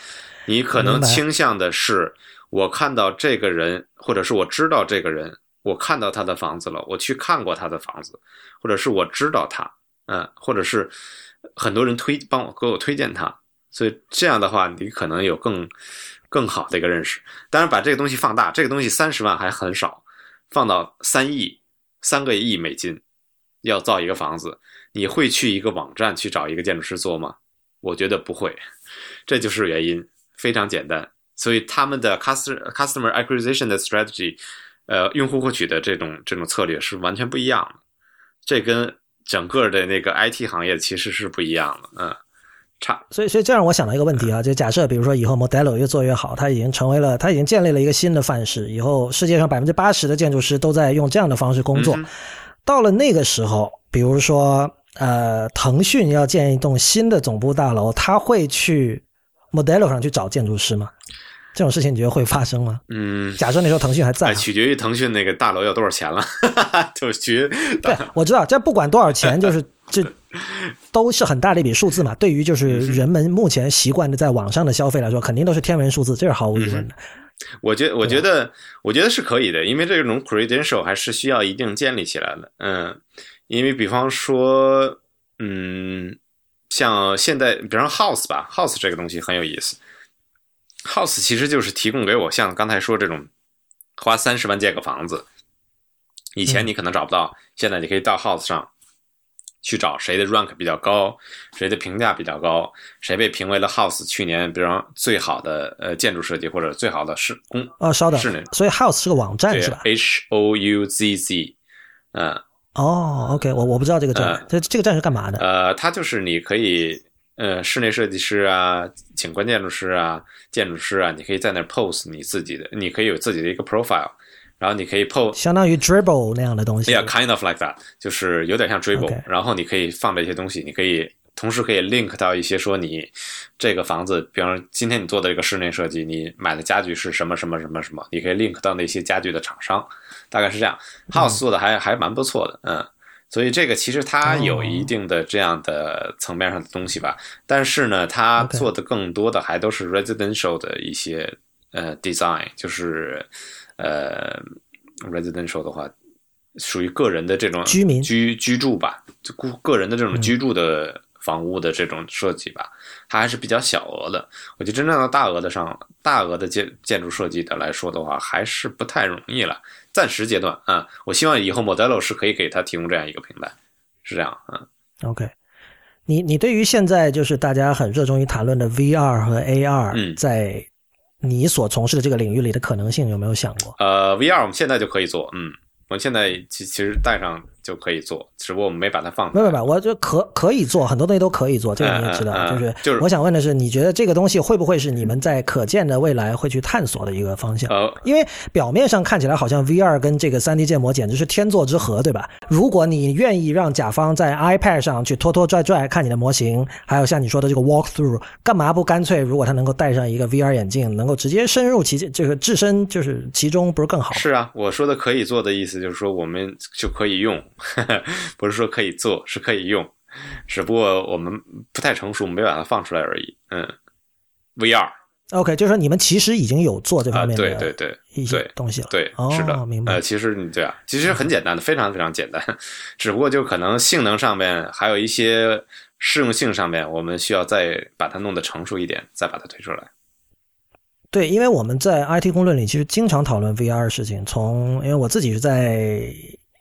你可能倾向的是，我看到这个人，或者是我知道这个人，我看到他的房子了，我去看过他的房子，或者是我知道他，嗯，或者是很多人推帮我给我推荐他，所以这样的话，你可能有更更好的一个认识。当然，把这个东西放大，这个东西三十万还很少，放到三亿。三个亿美金要造一个房子，你会去一个网站去找一个建筑师做吗？我觉得不会，这就是原因，非常简单。所以他们的 customer customer acquisition 的 strategy，呃，用户获取的这种这种策略是完全不一样的。这跟整个的那个 IT 行业其实是不一样的，嗯。差，所以所以这让我想到一个问题啊，就假设比如说以后 Modelo 越做越好，它已经成为了，它已经建立了一个新的范式，以后世界上百分之八十的建筑师都在用这样的方式工作。到了那个时候，比如说呃，腾讯要建一栋新的总部大楼，他会去 Modelo 上去找建筑师吗？这种事情你觉得会发生吗？嗯，假设那时候腾讯还在，取决于腾讯那个大楼要多少钱了，就取。对，我知道，这不管多少钱，就是这都是很大的一笔数字嘛。对于就是人们目前习惯的在网上的消费来说，肯定都是天文数字，这是毫无疑问的。我觉我觉得我觉得是可以的，因为这种 credential 还是需要一定建立起来的。嗯，因为比方说，嗯，像现在，比方 house 吧，house 这个东西很有意思。House 其实就是提供给我像刚才说这种花三十万建个房子，以前你可能找不到，现在你可以到 House 上去找谁的 rank 比较高，谁的评价比较高，谁被评为了 House 去年比方最好的呃建筑设计或者最好的施工啊，稍等，是那所以 House 是个网站是吧？H O U Z Z，嗯，哦，OK，我我不知道这个站，这这个站是干嘛的？呃，它就是你可以。呃，室内设计师啊，景观建筑师啊，建筑师啊，你可以在那 pose 你自己的，你可以有自己的一个 profile，然后你可以 pose，相当于 dribble 那样的东西，Yeah，kind of like that，就是有点像 dribble，然后你可以放这些东西，你可以同时可以 link 到一些说你这个房子，比方说今天你做的这个室内设计，你买的家具是什么什么什么什么，你可以 link 到那些家具的厂商，大概是这样，house 做的还还蛮不错的，嗯。所以这个其实它有一定的这样的层面上的东西吧，但是呢，它做的更多的还都是 residential 的一些呃 design，就是呃 residential 的话，属于个人的这种居民。居居住吧，就个个人的这种居住的房屋的这种设计吧，它还是比较小额的。我觉得真正的大额的上大额的建建筑设计的来说的话，还是不太容易了。暂时阶段啊，我希望以后 Modelo 是可以给他提供这样一个平台，是这样啊。OK，你你对于现在就是大家很热衷于谈论的 VR 和 AR，嗯在你所从事的这个领域里的可能性有没有想过？呃，VR 我们现在就可以做，嗯，我们现在其其实带上就可以做，只不过我们没把它放。没有没有，我就可可以做很多东西都可以做，这个你也知道。嗯嗯嗯就是就是我想问的是，你觉得这个东西会不会是你们在可见的未来会去探索的一个方向？呃，因为表面上看起来好像 VR 跟这个 3D 建模简直是天作之合，对吧？如果你愿意让甲方在 iPad 上去拖拖拽拽看你的模型，还有像你说的这个 walkthrough，干嘛不干脆如果他能够戴上一个 VR 眼镜，能够直接深入其这个置身就是其中，不是更好？是啊，我说的可以做的意思就是说我们就可以用，不是说可以做，是可以用，只不过我们不太成熟，没把它放出来而已。嗯，VR OK，就是说你们其实已经有做这啊，方面的对对对一些对东西了。对，哦是的，明白呃，其实你对啊，其实很简单的，非常非常简单，只不过就可能性能上面还有一些适用性上面，我们需要再把它弄得成熟一点，再把它推出来。对，因为我们在 IT 公论里其实经常讨论 VR 的事情。从因为我自己是在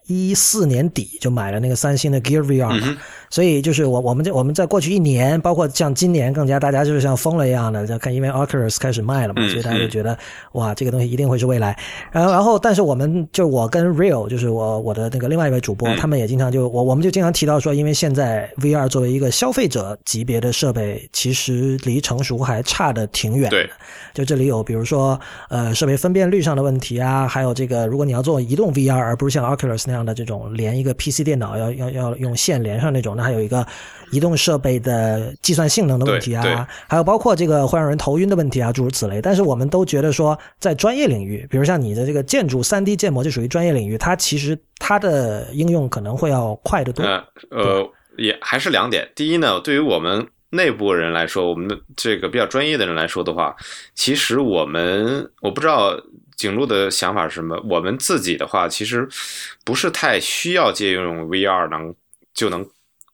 一四年底就买了那个三星的 Gear VR，嗯所以就是我我们这我们在过去一年，包括像今年更加，大家就是像疯了一样的就看，因为 Oculus 开始卖了嘛，嗯所以大家就觉得哇，这个东西一定会是未来。然后然后，但是我们就我跟 Real 就是我我的那个另外一位主播，嗯他们也经常就我我们就经常提到说，因为现在 VR 作为一个消费者级别的设备，其实离成熟还差的挺远。就这里有，比如说，呃，设备分辨率上的问题啊，还有这个，如果你要做移动 VR，而不是像 Oculus 那样的这种连一个 PC 电脑要要要用线连上那种，那还有一个移动设备的计算性能的问题啊，还有包括这个会让人头晕的问题啊，诸如此类。但是我们都觉得说，在专业领域，比如像你的这个建筑三 D 建模就属于专业领域，它其实它的应用可能会要快得多。呃呃，也还是两点。第一呢，对于我们内部人来说，我们的这个比较专业的人来说的话，其实我们我不知道景路的想法是什么。我们自己的话，其实不是太需要借用 VR 能就能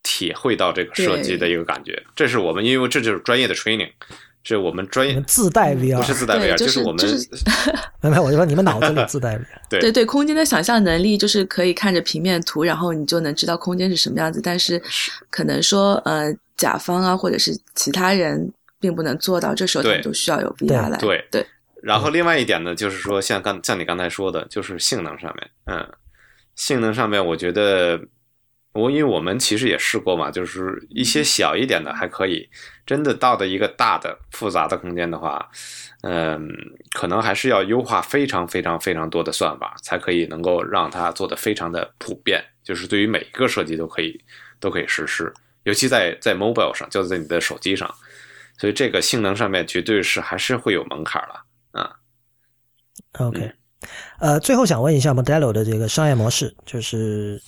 体会到这个设计的一个感觉。这是我们因为这就是专业的 training，这是我们专业们自带 VR，不是自带 VR，就是我们就是。没我就说你们脑子里自带 VR。对。对对，空间的想象能力就是可以看着平面图，然后你就能知道空间是什么样子。但是可能说呃，甲方啊或者是其他人并不能做到，这时候他们就需要有 VR 来。对。对。然后另外一点呢，就是说像刚像你刚才说的，就是性能上面，嗯，性能上面，我觉得我因为我们其实也试过嘛，就是一些小一点的还可以，真的到的一个大的复杂的空间的话，嗯，可能还是要优化非常非常非常多的算法，才可以能够让它做的非常的普遍，就是对于每一个设计都可以都可以实施，尤其在在 mobile 上，就在你的手机上，所以这个性能上面绝对是还是会有门槛了啊。OK，呃，最后想问一下 Modelo 的这个商业模式，就是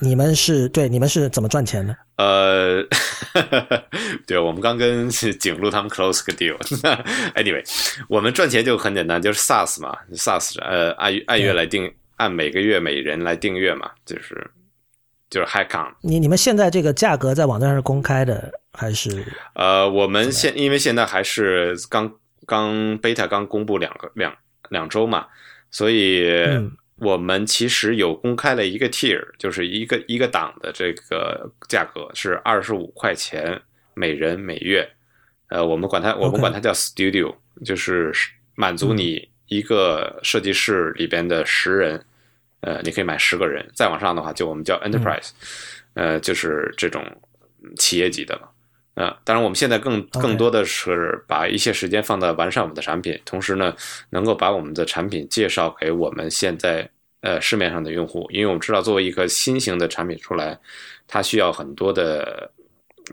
你们是对你们是怎么赚钱的？呃，对，我们刚跟景路他们 close 个 deal。anyway，我们赚钱就很简单，就是 SaaS 嘛，SaaS 呃按按月来定，按每个月每人来订阅嘛，就是就是 high count。你你们现在这个价格在网站上是公开的还是？呃，我们现因为现在还是刚刚 beta 刚公布两个两两周嘛，所以嗯我们其实有公开了一个 tier，就是一个一个档的这个价格是二十五块钱每人每月。呃，我们管它我们管它叫 studio，就是满足你一个设计室里边的十人，呃，你可以买十个人，再往上的话就我们叫 enterprise，、呃，就是这种企业级的了。呃，当然，我们现在更更多的是把一些时间放在完善我们的产品，同时呢，能够把我们的产品介绍给我们现在呃市面上的用户，因为我们知道，作为一个新型的产品出来，它需要很多的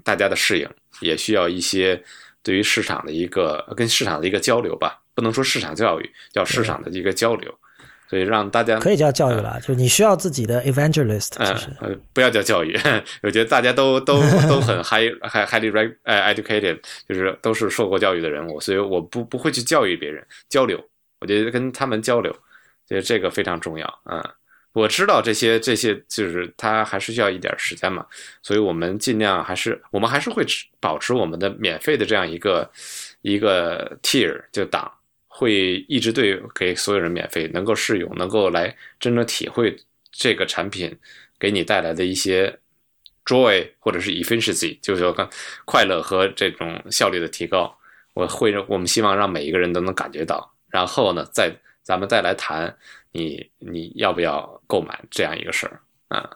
大家的适应，也需要一些对于市场的一个跟市场的一个交流吧，不能说市场教育，叫市场的一个交流，所以让大家可以叫教育了，就是你需要自己的 evangelist，嗯其实。呃，不要叫教育，我觉得大家都都 都很 high high highly reg 呃 educated，就是都是受过教育的人物，所以我不不会去教育别人，交流，我觉得跟他们交流，觉得这个非常重要。嗯，我知道这些这些就是他还是需要一点时间嘛，所以我们尽量还是我们还是会持保持我们的免费的这样一个一个 tier 就档。会一直对给所有人免费，能够试用，能够来真正体会这个产品给你带来的一些 joy 或者是 efficiency，就是说快乐和这种效率的提高。我会我们希望让每一个人都能感觉到，然后呢，再咱们再来谈你你要不要购买这样一个事儿啊。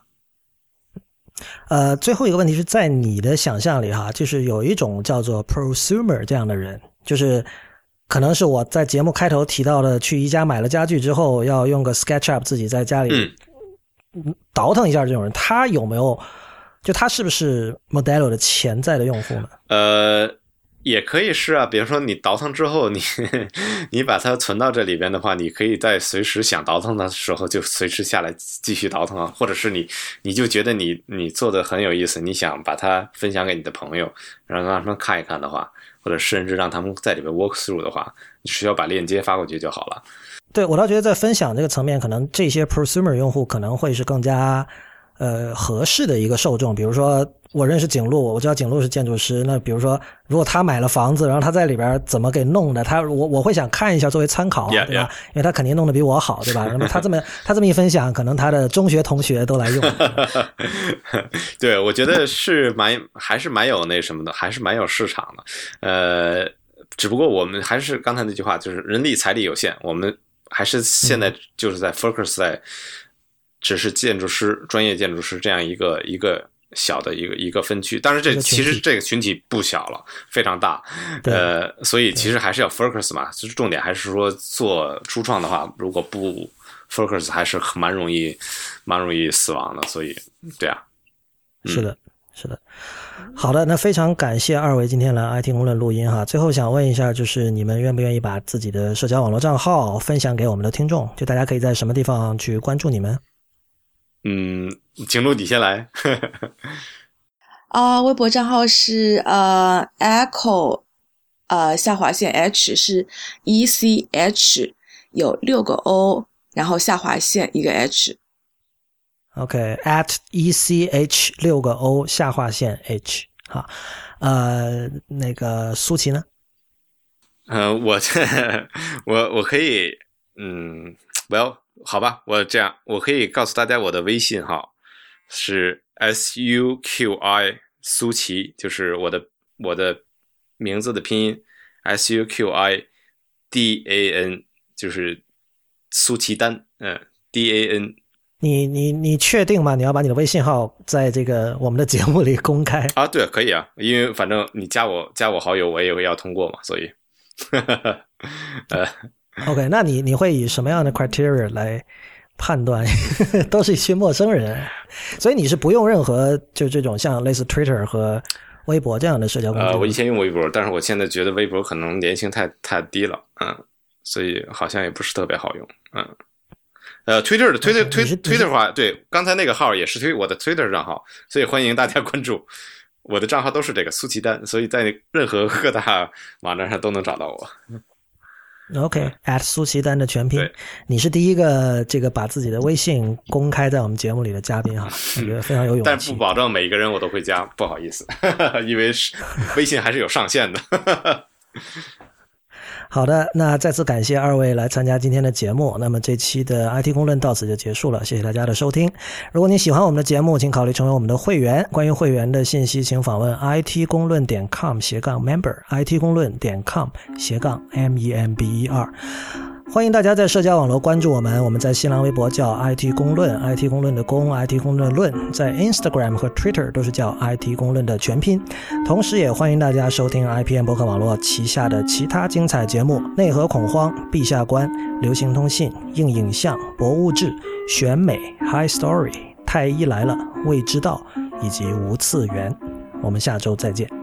呃，最后一个问题是在你的想象里哈，就是有一种叫做 prosumer 这样的人，就是可能是我在节目开头提到的，去宜家买了家具之后要用个 SketchUp 自己在家里倒腾一下这种人，他有没有？就他是不是 Modelo 的潜在的用户呢？呃。也可以是啊，比如说你倒腾之后，你 你把它存到这里边的话，你可以在随时想倒腾的时候就随时下来继续倒腾啊，或者是你你就觉得你你做的很有意思，你想把它分享给你的朋友，然后让他们看一看的话，或者甚至让他们在里面 walk through 的话，你只需要把链接发过去就好了。对我倒觉得在分享这个层面，可能这些 prosumer 用户可能会是更加呃合适的一个受众，比如说。我认识景路，我知道景路是建筑师。那比如说，如果他买了房子，然后他在里边怎么给弄的，他我我会想看一下作为参考，对吧？因为他肯定弄得比我好，对吧？那么他这么他这么一分享，可能他的中学同学都来用。对，我觉得是蛮还是蛮有那什么的，还是蛮有市场的。呃，只不过我们还是刚才那句话，就是人力财力有限，我们还是现在就是在 focus 在只是建筑师、专业建筑师这样一个一个。小的一个一个分区，但是这其实这个群体不小了，非常大，呃，所以其实还是要 focus 嘛，就是重点还是说做初创的话，如果不 focus 还是蛮容易蛮容易死亡的，所以对啊，是的，是的，好的，那非常感谢二位今天来 IT 公论录音哈，最后想问一下，就是你们愿不愿意把自己的社交网络账号分享给我们的听众？就大家可以在什么地方去关注你们？嗯，请录底下来。啊，微博账号是呃，echo，呃，下划线 h 是 e c h，有六个 o，然后下划线一个 h。OK，at e c h 六个 o 下划线 h。好，呃，那个苏琪呢？呃，我这 我我可以，嗯，Well。好吧，我这样，我可以告诉大家我的微信号是 s u q i 苏琪，就是我的我的名字的拼音 s u q i d a n，就是苏琪丹，嗯，d a n。你你你确定吗？你要把你的微信号在这个我们的节目里公开啊？对，可以啊，因为反正你加我加我好友，我也要通过嘛，所以，呃。OK，那你你会以什么样的 criteria 来判断？都是一些陌生人，所以你是不用任何就这种像类似 Twitter 和微博这样的社交工具。呃，我以前用微博，但是我现在觉得微博可能粘性太太低了，嗯，所以好像也不是特别好用，嗯。呃，Twitter 的 Twitter Twitter Twitter 的话，对，刚才那个号也是推我的 Twitter 账号，所以欢迎大家关注。我的账号都是这个苏奇丹，所以在任何各大网站上都能找到我。OK，at 苏奇丹的全拼，你是第一个这个把自己的微信公开在我们节目里的嘉宾哈，我觉得非常有勇气。但不保证每一个人我都会加，不好意思，因为是微信还是有上限的。好的，那再次感谢二位来参加今天的节目。那么这期的 IT 公论到此就结束了，谢谢大家的收听。如果你喜欢我们的节目，请考虑成为我们的会员。关于会员的信息，请访问 IT 公论点 com 斜杠 member，IT 公论点 com 斜杠 m e m b e r。欢迎大家在社交网络关注我们，我们在新浪微博叫 IT 公论，IT 公论的公，IT 公论论，在 Instagram 和 Twitter 都是叫 IT 公论的全拼。同时，也欢迎大家收听 IPM 博客网络旗下的其他精彩节目：内核恐慌、陛下观、流行通信、硬影像、博物志、选美、High Story、太医来了、未知道以及无次元。我们下周再见。